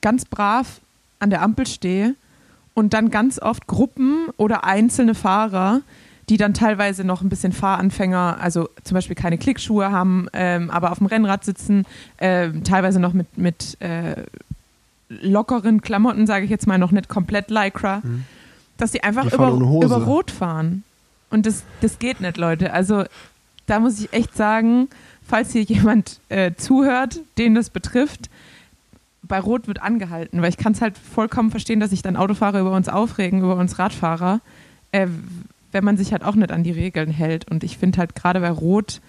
ganz brav an der Ampel stehe und dann ganz oft Gruppen oder einzelne Fahrer, die dann teilweise noch ein bisschen Fahranfänger, also zum Beispiel keine Klickschuhe haben, ähm, aber auf dem Rennrad sitzen, ähm, teilweise noch mit, mit äh, lockeren Klamotten, sage ich jetzt mal, noch nicht komplett Lycra, dass die einfach Die über, über Rot fahren. Und das, das geht nicht, Leute. Also da muss ich echt sagen, falls hier jemand äh, zuhört, den das betrifft, bei Rot wird angehalten, weil ich kann es halt vollkommen verstehen, dass sich dann Autofahrer über uns aufregen, über uns Radfahrer, äh, wenn man sich halt auch nicht an die Regeln hält. Und ich finde halt gerade bei Rot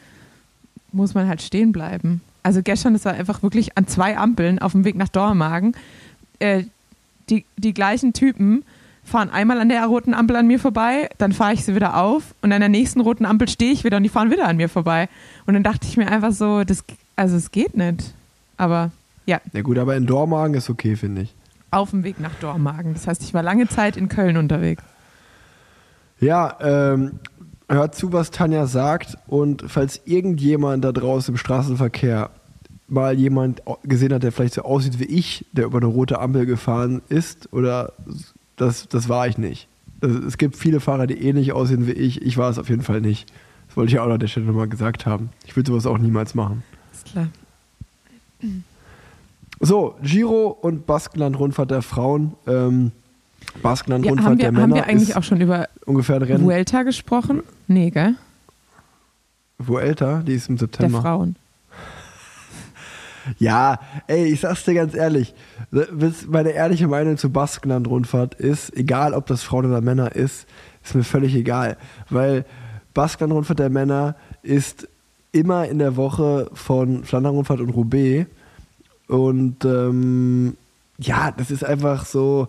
muss man halt stehen bleiben. Also gestern, das war einfach wirklich an zwei Ampeln auf dem Weg nach Dormagen. Äh, die, die gleichen Typen fahren einmal an der roten Ampel an mir vorbei, dann fahre ich sie wieder auf und an der nächsten roten Ampel stehe ich wieder und die fahren wieder an mir vorbei. Und dann dachte ich mir einfach so, das, also es geht nicht. Aber ja, Ja gut, aber in Dormagen ist okay, finde ich. auf dem Weg nach Dormagen. Das heißt, ich war lange Zeit in Köln unterwegs. Ja, ähm, hört zu, was Tanja sagt und falls irgendjemand da draußen im Straßenverkehr mal jemand gesehen hat, der vielleicht so aussieht wie ich, der über eine rote Ampel gefahren ist oder das, das war ich nicht. Es gibt viele Fahrer, die ähnlich aussehen wie ich. Ich war es auf jeden Fall nicht. Das wollte ich auch an der Stelle nochmal gesagt haben. Ich würde sowas auch niemals machen. Ist klar. So, Giro und Baskenland-Rundfahrt der Frauen. Ähm, Ja, Baskenland-Rundfahrt haben, der wir, haben Männer wir eigentlich auch schon über ungefähr Rennen. Vuelta gesprochen? Nee, gell? Vuelta, die ist im Der September. Frauen. Ja, ey, ich sag's dir ganz ehrlich. Das- Meine ehrliche Meinung zu Baskenland-Rundfahrt ist, egal ob das Frauen oder Männer ist, ist mir völlig egal. Weil Baskenland-Rundfahrt der Männer ist immer in der Woche von Flandern-Rundfahrt und Roubaix. Und ähm, ja, das ist einfach so.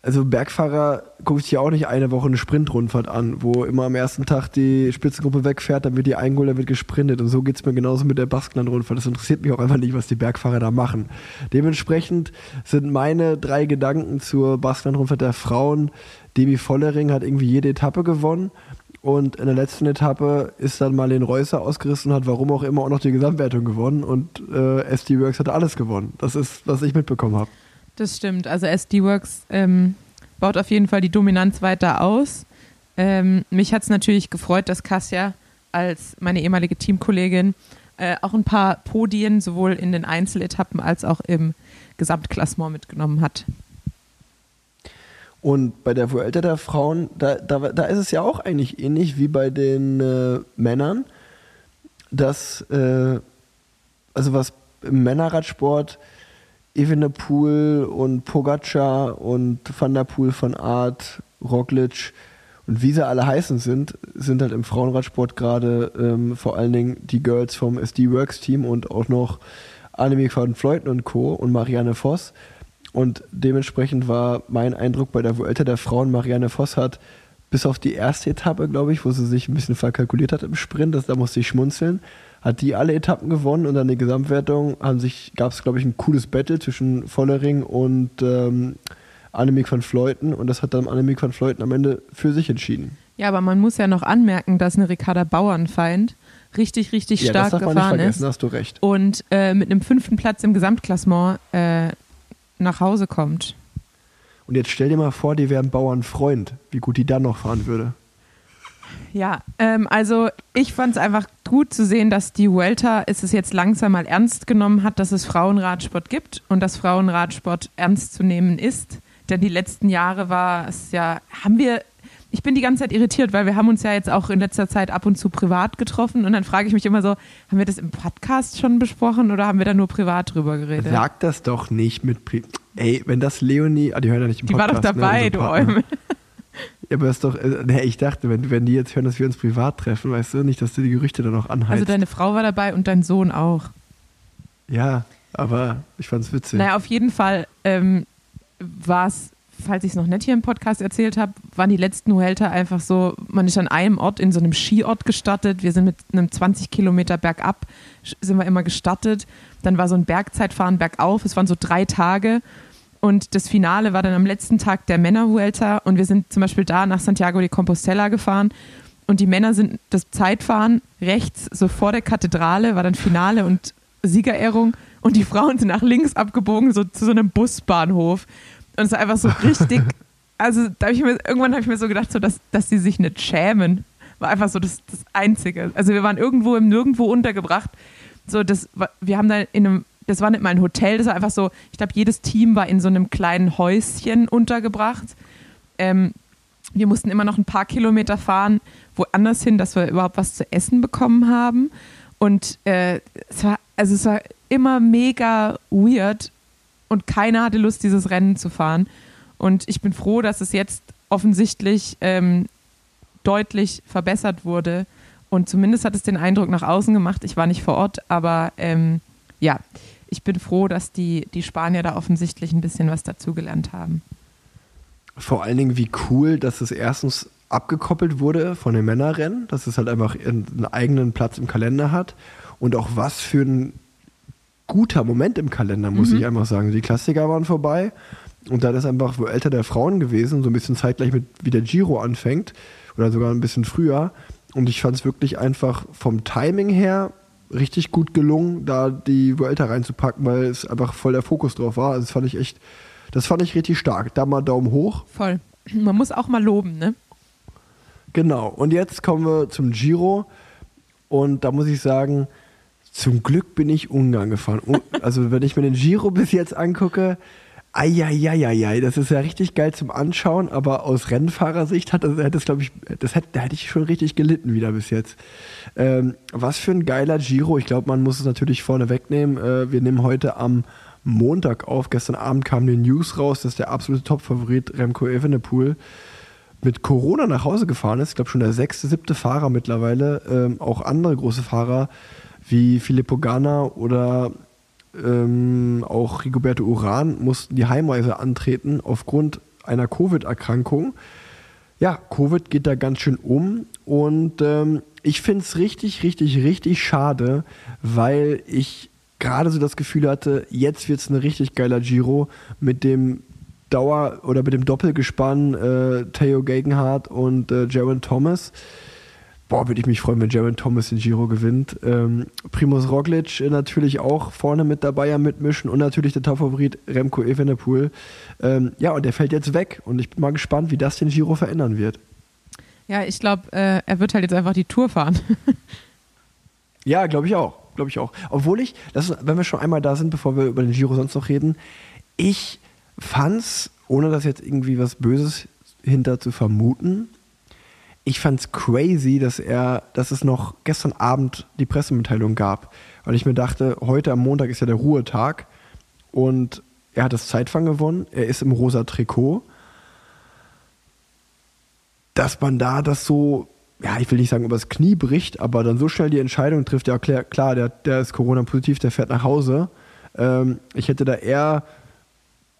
Also Bergfahrer guckt sich ja auch nicht eine Woche eine Sprintrundfahrt an, wo immer am ersten Tag die Spitzengruppe wegfährt, dann wird die eingeholt, dann wird gesprintet. Und so geht's mir genauso mit der Baskenland-Rundfahrt. Das interessiert mich auch einfach nicht, was die Bergfahrer da machen. Dementsprechend sind meine drei Gedanken zur Baskenland-Rundfahrt der Frauen. Demi Vollering hat irgendwie jede Etappe gewonnen. Und in der letzten Etappe ist dann Marlene Reusser ausgerissen und hat warum auch immer auch noch die Gesamtwertung gewonnen. Und äh, SD Works hat alles gewonnen. Das ist, was ich mitbekommen habe. Das stimmt. Also SD Works ähm, baut auf jeden Fall die Dominanz weiter aus. Ähm, mich hat es natürlich gefreut, dass Kassia als meine ehemalige Teamkollegin äh, auch ein paar Podien sowohl in den Einzeletappen als auch im Gesamtklassement mitgenommen hat. Und bei der Vuelta der Frauen, da, da, da ist es ja auch eigentlich ähnlich wie bei den äh, Männern, dass, äh, also was im Männerradsport Evenepoel und Pogacar und Van der Poel von Art, Roglic Und wie sie alle heißen sind, sind halt im Frauenradsport gerade ähm, vor allen Dingen die Girls vom SD Works Team und auch noch Annemiek van Fleuten und Co. und Marianne Voss. Und dementsprechend war mein Eindruck bei der Vuelta der Frauen, Marianne Voss hat bis auf die erste Etappe, glaube ich, wo sie sich ein bisschen verkalkuliert hat im Sprint, das, da musste ich schmunzeln, hat die alle Etappen gewonnen und dann die Gesamtwertung gab es, glaube ich, ein cooles Battle zwischen Vollering und ähm, Annemiek van Fleuten und das hat dann Annemiek van Fleuten am Ende für sich entschieden. Ja, aber man muss ja noch anmerken, dass eine Ricarda Bauernfeind richtig, richtig ja, stark das darf gefahren man nicht vergessen, ist hast du recht. und äh, mit einem fünften Platz im Gesamtklassement äh, nach Hause kommt. Und jetzt stell dir mal vor, die wäre ein Bauernfreund, wie gut die dann noch fahren würde. Ja, ähm, also ich fand es einfach gut zu sehen, dass die Vuelta es jetzt langsam mal ernst genommen hat, dass es Frauenradsport gibt und dass Frauenradsport ernst zu nehmen ist. Denn die letzten Jahre war es ja, haben wir, ich bin die ganze Zeit irritiert, weil wir haben uns ja jetzt auch in letzter Zeit ab und zu privat getroffen und dann frage ich mich immer so, haben wir das im Podcast schon besprochen oder haben wir da nur privat drüber geredet? Sag das doch nicht mit Pri Ey, wenn das Leonie, ah, die hören ja nicht im die war Podcast. doch dabei, ne, du. Eumel. Ja, aber das ist doch, äh, nee, ich dachte, wenn, wenn die jetzt hören, dass wir uns privat treffen, weißt du, nicht, dass du die Gerüchte dann noch anheizt. Also deine Frau war dabei und dein Sohn auch. ja, aber ich fand's witzig. Naja, auf jeden Fall ähm, war es, falls ich es noch nicht hier im Podcast erzählt habe, waren die letzten Vuelta einfach so, man ist an einem Ort, in so einem Skiort gestartet. Wir sind mit einem 20 Kilometer bergab, sind wir immer gestartet. Dann war so ein Bergzeitfahren bergauf. Es waren so drei Tage. Und das Finale war dann am letzten Tag der Männer-Vuelta. Und wir sind zum Beispiel da nach Santiago de Compostela gefahren. Und die Männer sind das Zeitfahren rechts, so vor der Kathedrale, war dann Finale und Siegerehrung. Und die Frauen sind nach links abgebogen, so zu so einem Busbahnhof. Und es war einfach so richtig, (laughs) also da hab ich mir, irgendwann habe ich mir so gedacht, so, dass, dass die sich nicht schämen. War einfach so das, das Einzige. Also wir waren irgendwo im Nirgendwo untergebracht. So, das, wir haben da in einem, das war nicht mal ein Hotel, das war einfach so, ich glaube, jedes Team war in so einem kleinen Häuschen untergebracht. Ähm, wir mussten immer noch ein paar Kilometer fahren, woanders hin, dass wir überhaupt was zu essen bekommen haben. Und äh, es war, also es war immer mega weird und keiner hatte Lust, dieses Rennen zu fahren. Und ich bin froh, dass es jetzt offensichtlich ähm, deutlich verbessert wurde. Und zumindest hat es den Eindruck nach außen gemacht. Ich war nicht vor Ort, aber ähm, ja, ich bin froh, dass die, die Spanier da offensichtlich ein bisschen was dazugelernt haben. Vor allen Dingen, wie cool, dass es erstens abgekoppelt wurde von den Männerrennen, dass es halt einfach einen eigenen Platz im Kalender hat und auch was für ein guter Moment im Kalender, muss ich einfach sagen. Die Klassiker waren vorbei und dann ist einfach Vuelta der Frauen gewesen, so ein bisschen zeitgleich mit, wie der Giro anfängt oder sogar ein bisschen früher und ich fand es wirklich einfach vom Timing her richtig gut gelungen, da die Vuelta reinzupacken, weil es einfach voll der Fokus drauf war. Also das fand ich echt, das fand ich richtig stark. Da mal Daumen hoch. Voll. Man muss auch mal loben, ne? Genau. Und jetzt kommen wir zum Giro. Und da muss ich sagen, zum Glück bin ich Ungarn gefahren. (laughs) Also, wenn ich mir den Giro bis jetzt angucke, eieieiei, das ist ja richtig geil zum Anschauen, aber aus Rennfahrersicht hat das, das, glaube ich, das hätte, da hätte ich schon richtig gelitten wieder bis jetzt. Ähm, was für ein geiler Giro. Ich glaube, man muss es natürlich vorne wegnehmen. Äh, wir nehmen heute am Montag auf. Gestern Abend kam die News raus, dass der absolute Top-Favorit Remco Evenepoel mit Corona nach Hause gefahren ist. Ich glaube schon der sechste, siebte Fahrer mittlerweile. Ähm, auch andere große Fahrer wie Filippo Ganna oder ähm, auch Rigoberto Uran mussten die Heimreise antreten aufgrund einer Covid-Erkrankung. Ja, Covid geht da ganz schön um und ähm, ich finde es richtig, richtig, richtig schade, weil ich gerade so das Gefühl hatte, jetzt wird es ein richtig geiler Giro mit dem Dauer- oder mit dem Doppelgespann äh, Theo Gegenhardt und äh, Jaron Thomas. Boah, würde ich mich freuen, wenn Jaron Thomas den Giro gewinnt. Ähm, Primus Roglic äh, natürlich auch vorne mit dabei am Mitmischen und natürlich der Top-Favorit Remco Evenepoel. Ähm, ja, und der fällt jetzt weg und ich bin mal gespannt, wie das den Giro verändern wird. Ja, ich glaube, äh, er wird halt jetzt einfach die Tour fahren. (laughs) Ja, glaube ich auch. Glaube ich auch. Obwohl ich, ist, wenn wir schon einmal da sind, bevor wir über den Giro sonst noch reden, ich fand's, ohne das jetzt irgendwie was Böses hinter zu vermuten, ich fand's crazy, dass er, dass es noch gestern Abend die Pressemitteilung gab. Weil ich mir dachte, heute am Montag ist ja der Ruhetag und er hat das Zeitfahren gewonnen, er ist im rosa Trikot. dass man da das so, ja, ich will nicht sagen übers Knie bricht, aber dann so schnell die Entscheidung trifft, ja klar, klar der, der ist Corona-positiv, der fährt nach Hause. Ähm, ich hätte da eher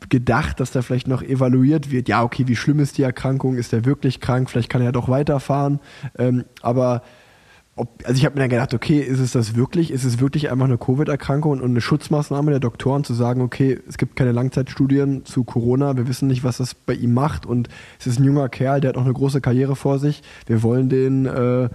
gedacht, dass da vielleicht noch evaluiert wird, ja, okay, wie schlimm ist die Erkrankung, ist der wirklich krank, vielleicht kann er doch weiterfahren. Ähm, aber ob, also ich habe mir dann gedacht, okay, ist es das wirklich? Ist es wirklich einfach eine Covid-Erkrankung und eine Schutzmaßnahme der Doktoren zu sagen, okay, es gibt keine Langzeitstudien zu Corona, wir wissen nicht, was das bei ihm macht und es ist ein junger Kerl, der hat noch eine große Karriere vor sich. Wir wollen den, äh,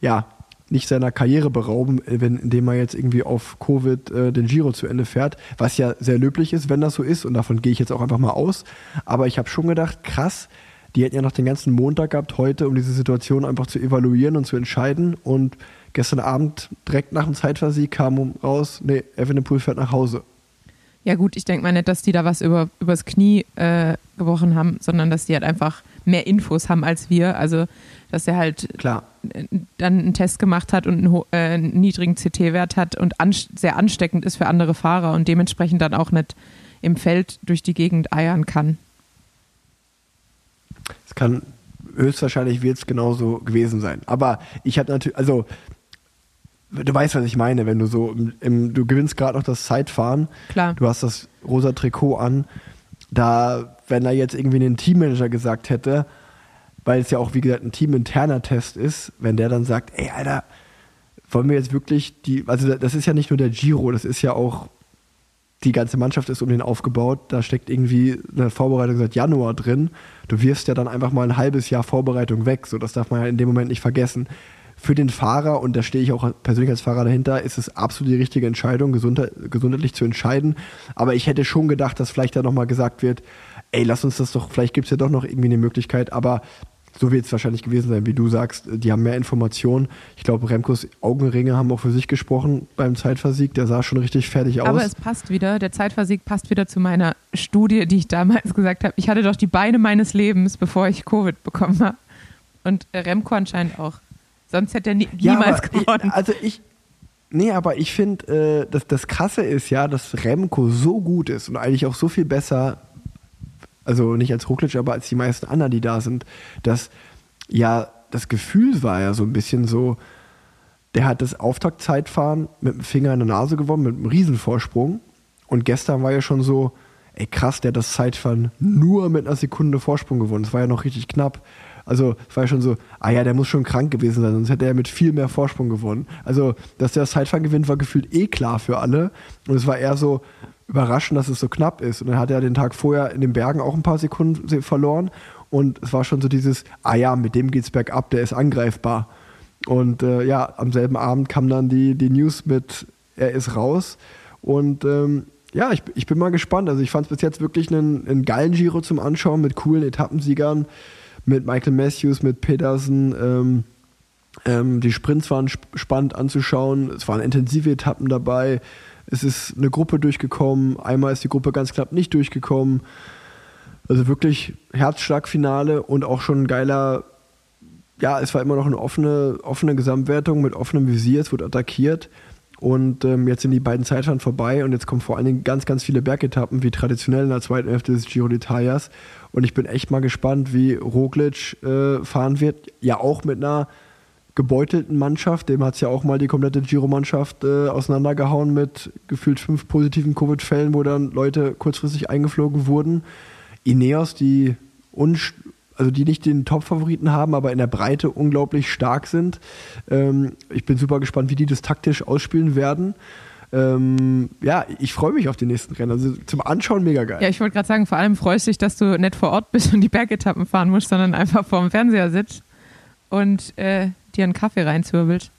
ja, nicht seiner Karriere berauben, wenn, indem er jetzt irgendwie auf Covid äh, den Giro zu Ende fährt, was ja sehr löblich ist, wenn das so ist und davon gehe ich jetzt auch einfach mal aus. Aber ich habe schon gedacht, krass, die hätten ja noch den ganzen Montag gehabt heute, um diese Situation einfach zu evaluieren und zu entscheiden. Und gestern Abend, direkt nach dem Zeitversieg, kam raus, nee, Evenepoel fährt nach Hause. Ja gut, ich denke mal nicht, dass die da was über, übers Knie äh, gebrochen haben, sondern dass die halt einfach mehr Infos haben als wir. Also dass er halt Klar. Dann einen Test gemacht hat und einen, äh, einen niedrigen CT-Wert hat und an, sehr ansteckend ist für andere Fahrer und dementsprechend dann auch nicht im Feld durch die Gegend eiern kann. Es kann höchstwahrscheinlich wird es genauso gewesen sein. Aber ich hatte natürlich, also du weißt, was ich meine, wenn du so, im, im, du gewinnst gerade noch das Zeitfahren, Klar. du hast das rosa Trikot an, da, wenn da jetzt irgendwie ein Teammanager gesagt hätte, weil es ja auch, wie gesagt, ein teaminterner Test ist, wenn der dann sagt, ey, Alter, wollen wir jetzt wirklich die, also das ist ja nicht nur der Giro, das ist ja auch die ganze Mannschaft ist um den aufgebaut. Da steckt irgendwie eine Vorbereitung seit Januar drin. Du wirfst ja dann einfach mal ein halbes Jahr Vorbereitung weg. So, das darf man ja in dem Moment nicht vergessen. Für den Fahrer, und da stehe ich auch persönlich als Fahrer dahinter, ist es absolut die richtige Entscheidung, gesundheitlich zu entscheiden. Aber ich hätte schon gedacht, dass vielleicht da nochmal gesagt wird, ey, lass uns das doch, vielleicht gibt es ja doch noch irgendwie eine Möglichkeit, aber so wird es wahrscheinlich gewesen sein, wie du sagst. Die haben mehr Informationen. Ich glaube, Remkos Augenringe haben auch für sich gesprochen beim Zeitversieg. Der sah schon richtig fertig aus. Aber es passt wieder, der Zeitversieg passt wieder zu meiner Studie, die ich damals gesagt habe. Ich hatte doch die Beine meines Lebens, bevor ich Covid bekommen habe. Und Remco anscheinend auch. Sonst hätte er nie, ja, niemals gewonnen. Ich, also ich, nee, aber ich finde, äh, das, das Krasse ist ja, dass Remco so gut ist und eigentlich auch so viel besser also nicht als Roglic, aber als die meisten anderen, die da sind, dass ja das Gefühl war ja so ein bisschen so, der hat das Auftaktzeitfahren mit dem Finger in der Nase gewonnen, mit einem Riesenvorsprung. Und gestern war ja schon so, ey krass, der hat das Zeitfahren nur mit einer Sekunde Vorsprung gewonnen. Das war ja noch richtig knapp. Also es war ja schon so, ah ja, der muss schon krank gewesen sein, sonst hätte er mit viel mehr Vorsprung gewonnen. Also, dass der das Zeitfahren gewinnt, war gefühlt eh klar für alle. Und es war eher so, überraschend, dass es so knapp ist. Und dann hat er den Tag vorher in den Bergen auch ein paar Sekunden verloren. Und es war schon so dieses, ah ja, mit dem geht's bergab, der ist angreifbar. Und äh, ja, am selben Abend kam dann die, die News mit, er ist raus. Und ähm, ja, ich, ich bin mal gespannt. Also ich fand es bis jetzt wirklich einen, einen geilen Giro zum Anschauen mit coolen Etappensiegern, mit Michael Matthews, mit Peterson. Ähm, ähm, die Sprints waren sp spannend anzuschauen. Es waren intensive Etappen dabei. Es ist eine Gruppe durchgekommen, einmal ist die Gruppe ganz knapp nicht durchgekommen. Also wirklich Herzschlagfinale und auch schon ein geiler, ja, es war immer noch eine offene, offene Gesamtwertung mit offenem Visier, es wurde attackiert. Und ähm, jetzt sind die beiden Zeitfahren vorbei und jetzt kommen vor allen Dingen ganz, ganz viele Bergetappen, wie traditionell in der zweiten Hälfte des Giro d'Italias. Und ich bin echt mal gespannt, wie Roglic äh, fahren wird. Ja, auch mit einer gebeutelten Mannschaft, dem hat es ja auch mal die komplette Giro-Mannschaft äh, auseinandergehauen mit gefühlt fünf positiven Covid-Fällen, wo dann Leute kurzfristig eingeflogen wurden. Ineos, die also die nicht den Top-Favoriten haben, aber in der Breite unglaublich stark sind. Ähm, ich bin super gespannt, wie die das taktisch ausspielen werden. Ähm, ja, ich freue mich auf die nächsten Rennen. Also zum Anschauen mega geil. Ja, ich wollte gerade sagen, vor allem freust du dich, dass du nicht vor Ort bist (laughs) und die Bergetappen fahren musst, sondern einfach vor dem Fernseher sitzt und äh, dir einen Kaffee reinzwirbelt.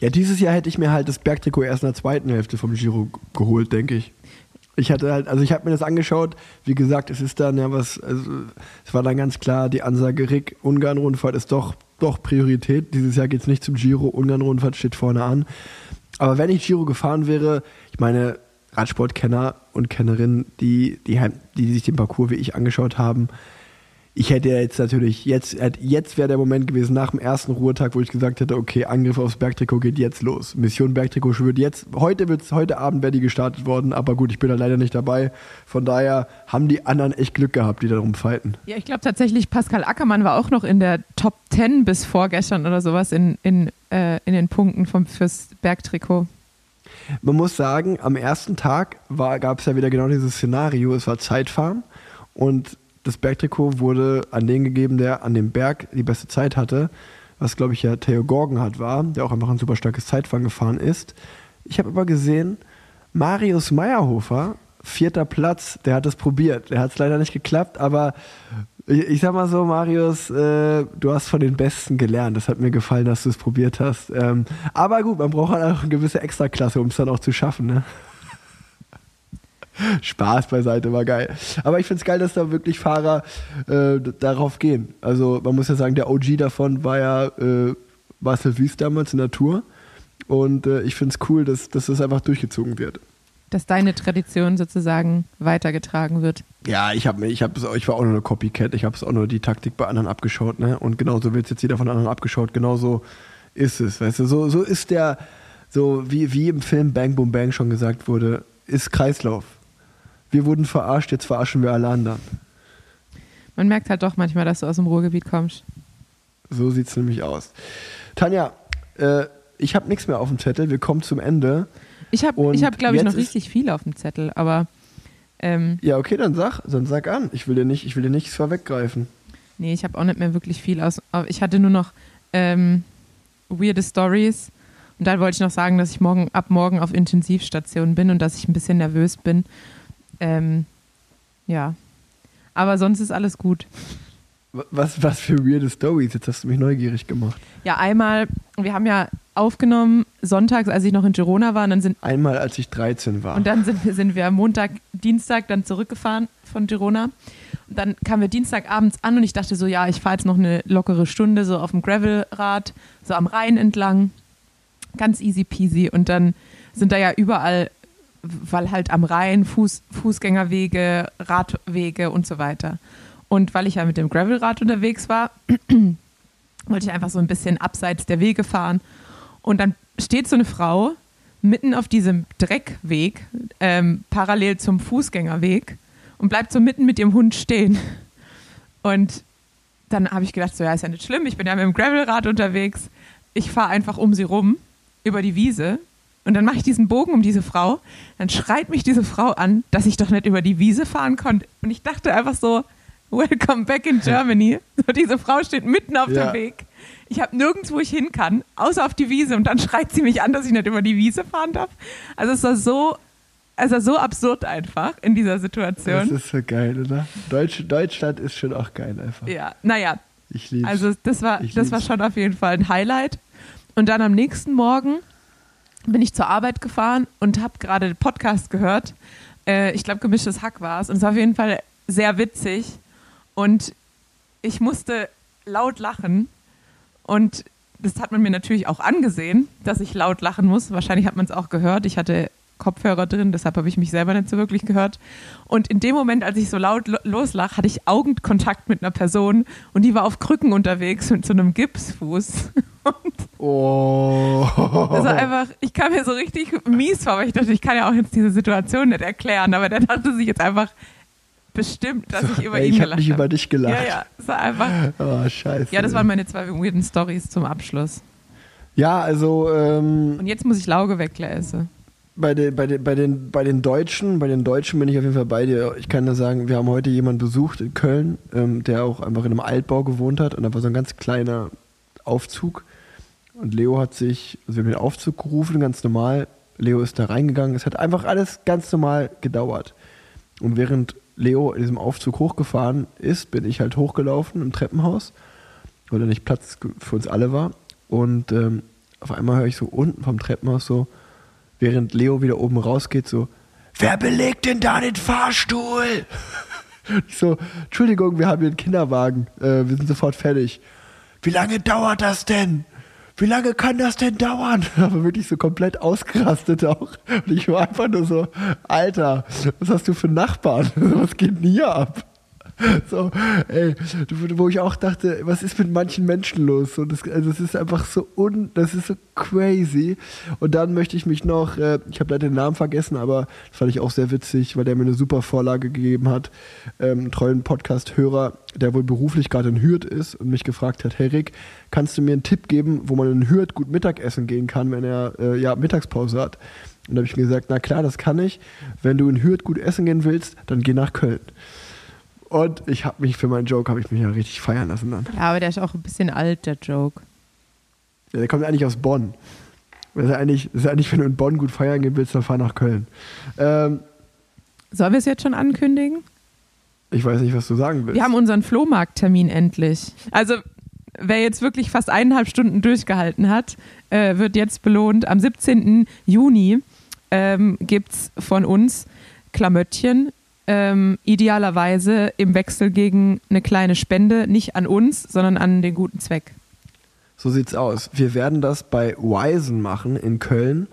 Ja, dieses Jahr hätte ich mir halt das Bergtrikot erst in der zweiten Hälfte vom Giro geholt, denke ich. Ich hatte halt, also ich habe mir das angeschaut, wie gesagt, es ist dann ja was, also es war dann ganz klar, die Ansage Rick, Ungarn-Rundfahrt ist doch, doch Priorität. Dieses Jahr geht es nicht zum Giro, Ungarn-Rundfahrt steht vorne an. Aber wenn ich Giro gefahren wäre, ich meine, Radsportkenner und Kennerinnen, die, die, die sich den Parcours wie ich angeschaut haben, ich hätte ja jetzt natürlich, jetzt, jetzt wäre der Moment gewesen nach dem ersten Ruhetag, wo ich gesagt hätte, okay, Angriff aufs Bergtrikot geht jetzt los. Mission Bergtrikot wird jetzt, heute wird's, heute Abend wäre die gestartet worden, aber gut, ich bin da leider nicht dabei. Von daher haben die anderen echt Glück gehabt, die darum fighten. Ja, ich glaube tatsächlich, Pascal Ackermann war auch noch in der Top 10 bis vorgestern oder sowas in, in, äh, in den Punkten vom, fürs Bergtrikot. Man muss sagen, am ersten Tag gab es ja wieder genau dieses Szenario, es war Zeitfahren und das Bergtrikot wurde an den gegeben, der an dem Berg die beste Zeit hatte, was glaube ich ja Theo Gorgen hat war, der auch einfach ein super starkes Zeitfahren gefahren ist. Ich habe aber gesehen, Marius Meyerhofer, vierter Platz, der hat es probiert. Der hat es leider nicht geklappt, aber ich, ich, sag mal so, Marius, äh, du hast von den Besten gelernt. Das hat mir gefallen, dass du es probiert hast. Ähm, aber gut, man braucht halt auch eine gewisse Extraklasse, um es dann auch zu schaffen. Ne? (laughs) Spaß beiseite, war geil. Aber ich finde es geil, dass da wirklich Fahrer äh, darauf gehen. Also man muss ja sagen, der OG davon war ja äh, Marcel Wüst damals in der Tour. Und äh, ich finde es cool, dass, dass das einfach durchgezogen wird. Dass deine Tradition sozusagen weitergetragen wird. Ja, ich, hab, ich, hab, ich war auch nur eine Copycat. Ich habe es auch nur die Taktik bei anderen abgeschaut. Ne? Und genauso wird es jetzt jeder von anderen abgeschaut. Genauso ist es. Weißt du, so, so ist der, so wie, wie im Film Bang Boom Bang schon gesagt wurde, ist Kreislauf wir wurden verarscht, jetzt verarschen wir alle anderen. Man merkt halt doch manchmal, dass du aus dem Ruhrgebiet kommst. So sieht es nämlich aus. Tanja, äh, ich habe nichts mehr auf dem Zettel. Wir kommen zum Ende. Ich habe, ich hab, glaube ich, noch richtig viel auf dem Zettel, aber. Ähm, ja, okay, dann sag, dann sag an. Ich will dir, nicht, ich will dir nichts vorweggreifen. Nee, ich habe auch nicht mehr wirklich viel aus. Ich hatte nur noch ähm, weirde Stories. Und da wollte ich noch sagen, dass ich morgen ab morgen auf Intensivstation bin und dass ich ein bisschen nervös bin ähm, ja. Aber sonst ist alles gut. Was, was für weirde Stories? Jetzt hast du mich neugierig gemacht. Ja, einmal, wir haben ja aufgenommen sonntags, als ich noch in Girona war. Und dann sind, einmal, als ich 13 war. Und dann sind, sind wir Montag, Dienstag dann zurückgefahren von Girona. Und dann kamen wir Dienstagabends an und ich dachte so, ja, ich fahre jetzt noch eine lockere Stunde so auf dem Gravelrad, so am Rhein entlang. Ganz easy peasy. Und dann sind da ja überall weil halt am Rhein Fuß, Fußgängerwege, Radwege und so weiter. Und weil ich ja mit dem Gravelrad unterwegs war, (clears throat) wollte ich einfach so ein bisschen abseits der Wege fahren. Und dann steht so eine Frau mitten auf diesem Dreckweg, ähm, parallel zum Fußgängerweg und bleibt so mitten mit ihrem Hund stehen. Und dann habe ich gedacht, so ja, ist ja nicht schlimm, ich bin ja mit dem Gravelrad unterwegs. Ich fahre einfach um sie rum über die Wiese und dann mache ich diesen Bogen um diese Frau. Dann schreit mich diese Frau an, dass ich doch nicht über die Wiese fahren konnte. Und ich dachte einfach so, Welcome back in Germany. So, diese Frau steht mitten auf ja. dem Weg. Ich habe nirgends, wo ich hin kann, außer auf die Wiese. Und dann schreit sie mich an, dass ich nicht über die Wiese fahren darf. Also es war so, es war so absurd einfach in dieser Situation. Das ist so geil, oder? Deutsch, Deutschland ist schon auch geil einfach. Ja, naja. Ich lieb's. Also das war, das war schon auf jeden Fall ein Highlight. Und dann am nächsten Morgen bin ich zur Arbeit gefahren und habe gerade den Podcast gehört. Äh, ich glaube, gemischtes Hack war es. Und es war auf jeden Fall sehr witzig. Und ich musste laut lachen. Und das hat man mir natürlich auch angesehen, dass ich laut lachen muss. Wahrscheinlich hat man es auch gehört. Ich hatte Kopfhörer drin, deshalb habe ich mich selber nicht so wirklich gehört. Und in dem Moment, als ich so laut loslach, hatte ich Augenkontakt mit einer Person und die war auf Krücken unterwegs mit so einem Gipsfuß. (laughs) Und oh. War einfach, ich kam mir so richtig mies vor, weil ich dachte, ich kann ja auch jetzt diese Situation nicht erklären, aber der dachte sich jetzt einfach bestimmt, dass ich über ihn ich gelacht habe. Ich habe nicht über dich gelacht. Ja, ja, das war einfach. Oh, scheiße. Ja, das waren meine zwei weirden Stories zum Abschluss. Ja, also. Ähm, Und jetzt muss ich Lauge wegläsen bei den, bei, den, bei, den, bei den Deutschen, bei den Deutschen bin ich auf jeden Fall bei dir. Ich kann nur sagen, wir haben heute jemanden besucht in Köln, ähm, der auch einfach in einem Altbau gewohnt hat und da war so ein ganz kleiner Aufzug und Leo hat sich, also wir haben den Aufzug gerufen, ganz normal. Leo ist da reingegangen. Es hat einfach alles ganz normal gedauert. Und während Leo in diesem Aufzug hochgefahren ist, bin ich halt hochgelaufen im Treppenhaus, weil da nicht Platz für uns alle war. Und ähm, auf einmal höre ich so unten vom Treppenhaus so, während Leo wieder oben rausgeht, so, wer belegt denn da den Fahrstuhl? (laughs) Ich so, Entschuldigung, wir haben hier einen Kinderwagen, äh, wir sind sofort fertig. Wie lange dauert das denn? Wie lange kann das denn dauern? (laughs) Aber wirklich so komplett ausgerastet auch. Und ich war einfach nur so, Alter, was hast du für Nachbarn? (laughs) Was geht denn hier ab? (laughs) So, ey, wo ich auch dachte, was ist mit manchen Menschen los? Und das, also das ist einfach so un, das ist so crazy. Und dann möchte ich mich noch, äh, ich habe leider den Namen vergessen, aber das fand ich auch sehr witzig, weil der mir eine super Vorlage gegeben hat. Ähm, treuen Podcast-Hörer, der wohl beruflich gerade in Hürth ist und mich gefragt hat, hey Rick, kannst du mir einen Tipp geben, wo man in Hürth gut Mittagessen gehen kann, wenn er äh, ja Mittagspause hat? Und da habe ich mir gesagt, na klar, das kann ich. Wenn du in Hürth gut essen gehen willst, dann geh nach Köln. Und ich habe mich für meinen Joke habe ich mich ja richtig feiern lassen dann. Ja, aber der ist auch ein bisschen alt, der Joke. Ja, der kommt eigentlich aus Bonn. Das ist eigentlich, das ist eigentlich, wenn du in Bonn gut feiern gehen willst, dann fahr nach Köln. Ähm, Sollen wir es jetzt schon ankündigen? ich weiß nicht, was du sagen willst. Wir haben unseren Flohmarkttermin endlich. Also, wer jetzt wirklich fast eineinhalb Stunden durchgehalten hat, äh, wird jetzt belohnt. Am 17. Juni ähm, gibt es von uns Klamöttchen. Ähm, idealerweise im Wechsel gegen eine kleine Spende, nicht an uns, sondern an den guten Zweck. So sieht's aus. Wir werden das bei Wisen machen in Köln.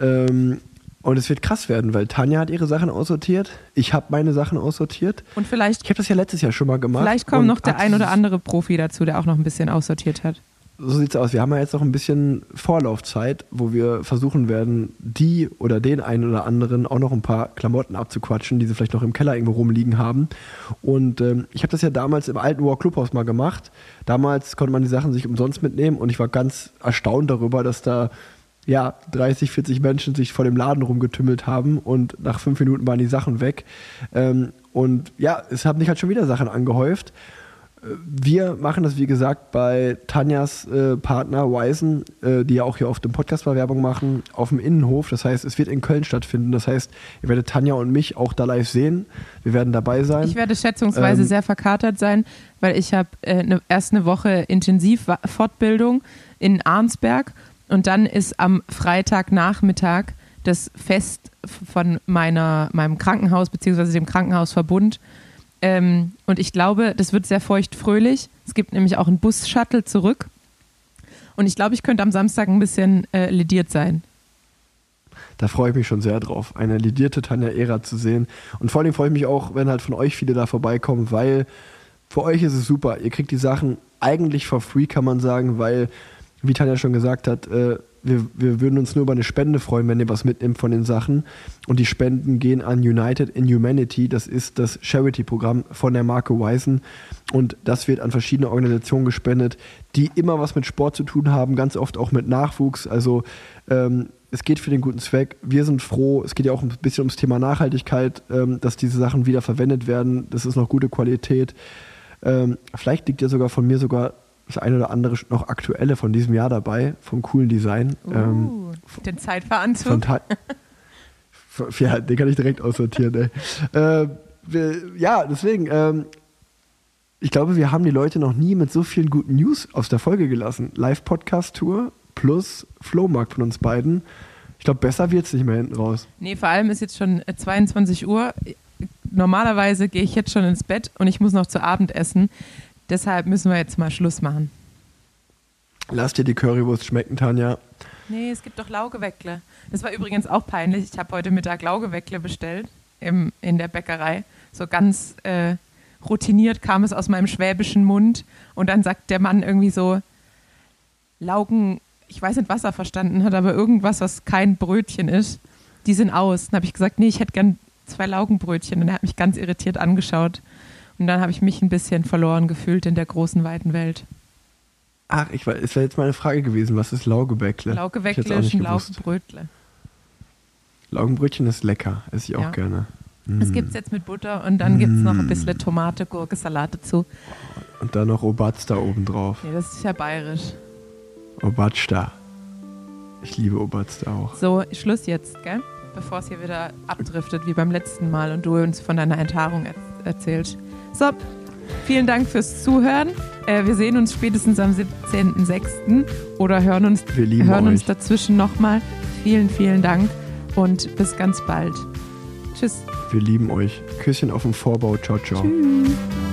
Ähm, und es wird krass werden, weil Tanja hat ihre Sachen aussortiert. Ich habe meine Sachen aussortiert. Und vielleicht, Ich habe das ja letztes Jahr schon mal gemacht. vielleicht kommt noch der ein oder andere Profi dazu, der auch noch ein bisschen aussortiert hat. So sieht's aus. Wir haben ja jetzt noch ein bisschen Vorlaufzeit, wo wir versuchen werden, die oder den einen oder anderen auch noch ein paar Klamotten abzuquatschen, die sie vielleicht noch im Keller irgendwo rumliegen haben. Und ähm, ich habe das ja damals im alten War Clubhaus mal gemacht. Damals konnte man die Sachen sich umsonst mitnehmen und ich war ganz erstaunt darüber, dass da ja 30, 40 Menschen sich vor dem Laden rumgetümmelt haben und nach fünf Minuten waren die Sachen weg. Ähm, und ja, es haben sich halt schon wieder Sachen angehäuft. Wir machen das, wie gesagt, bei Tanjas äh, Partner Wisen, äh, die ja auch hier auf dem Podcast mal Werbung machen, auf dem Innenhof. Das heißt, es wird in Köln stattfinden. Das heißt, ihr werdet Tanja und mich auch da live sehen. Wir werden dabei sein. Ich werde schätzungsweise Ähm, sehr verkatert sein, weil ich habe äh, ne, erst eine Woche Intensivfortbildung in Arnsberg und dann ist am Freitagnachmittag das Fest von meiner, meinem Krankenhaus bzw. dem Krankenhausverbund. Ähm, und ich glaube, das wird sehr feucht-fröhlich. Es gibt nämlich auch einen Bus-Shuttle zurück. Und ich glaube, ich könnte am Samstag ein bisschen äh, lediert sein. Da freue ich mich schon sehr drauf, eine lidierte Tanja Era zu sehen. Und vor allem freue ich mich auch, wenn halt von euch viele da vorbeikommen, weil für euch ist es super. Ihr kriegt die Sachen eigentlich for free, kann man sagen, weil, wie Tanja schon gesagt hat, äh, wir, wir würden uns nur über eine Spende freuen, wenn ihr was mitnimmt von den Sachen. Und die Spenden gehen an United in Humanity. Das ist das Charity-Programm von der Marke Wisen. Und das wird an verschiedene Organisationen gespendet, die immer was mit Sport zu tun haben, ganz oft auch mit Nachwuchs. Also ähm, es geht für den guten Zweck. Wir sind froh. Es geht ja auch ein bisschen ums Thema Nachhaltigkeit, ähm, dass diese Sachen wieder verwendet werden. Das ist noch gute Qualität. Ähm, vielleicht liegt ja sogar von mir sogar das eine oder andere noch aktuelle von diesem Jahr dabei, vom coolen Design. Ähm, Uh, den Zeitveranzug. (laughs) ja, den kann ich direkt aussortieren. Ey. Äh, wir, ja, deswegen, ähm, ich glaube, wir haben die Leute noch nie mit so vielen guten News aus der Folge gelassen. Live-Podcast-Tour plus Flohmarkt von uns beiden. Ich glaube, besser wird es nicht mehr hinten raus. Nee, vor allem ist jetzt schon äh, 22 Uhr. Normalerweise gehe ich jetzt schon ins Bett und ich muss noch zu Abend essen. Deshalb müssen wir jetzt mal Schluss machen. Lass dir die Currywurst schmecken, Tanja. Nee, es gibt doch Laugeweckle. Das war übrigens auch peinlich. Ich habe heute Mittag Laugeweckle bestellt im, in der Bäckerei. So ganz äh, routiniert kam es aus meinem schwäbischen Mund. Und dann sagt der Mann irgendwie so, Laugen, ich weiß nicht, was er verstanden hat, aber irgendwas, was kein Brötchen ist, die sind aus. Dann habe ich gesagt, nee, ich hätte gern zwei Laugenbrötchen. Und er hat mich ganz irritiert angeschaut. Und dann habe ich mich ein bisschen verloren gefühlt in der großen, weiten Welt. Ach, ich war, es wäre jetzt meine Frage gewesen, was ist Laugebäckle? Auch ist ein. Laugenbrötle. Laugenbrötchen ist lecker, esse ich auch Ja. gerne. Das Mm. gibt es jetzt mit Butter und dann gibt es noch ein bisschen Tomate, Gurke, Salat dazu. Und dann noch Obatsta obendrauf. Nee, das ist ja bayerisch. Obatsta. Ich liebe Obatsta auch. So, Schluss jetzt, gell? Bevor es hier wieder abdriftet wie beim letzten Mal und du uns von deiner Enthaarung er erzählst. So, vielen Dank fürs Zuhören. Äh, wir sehen uns spätestens am 17.06. oder hören uns, hören uns dazwischen nochmal. Vielen, vielen Dank und bis ganz bald. Tschüss. Wir lieben euch. Küsschen auf dem Vorbau. Ciao, ciao. Tschüss.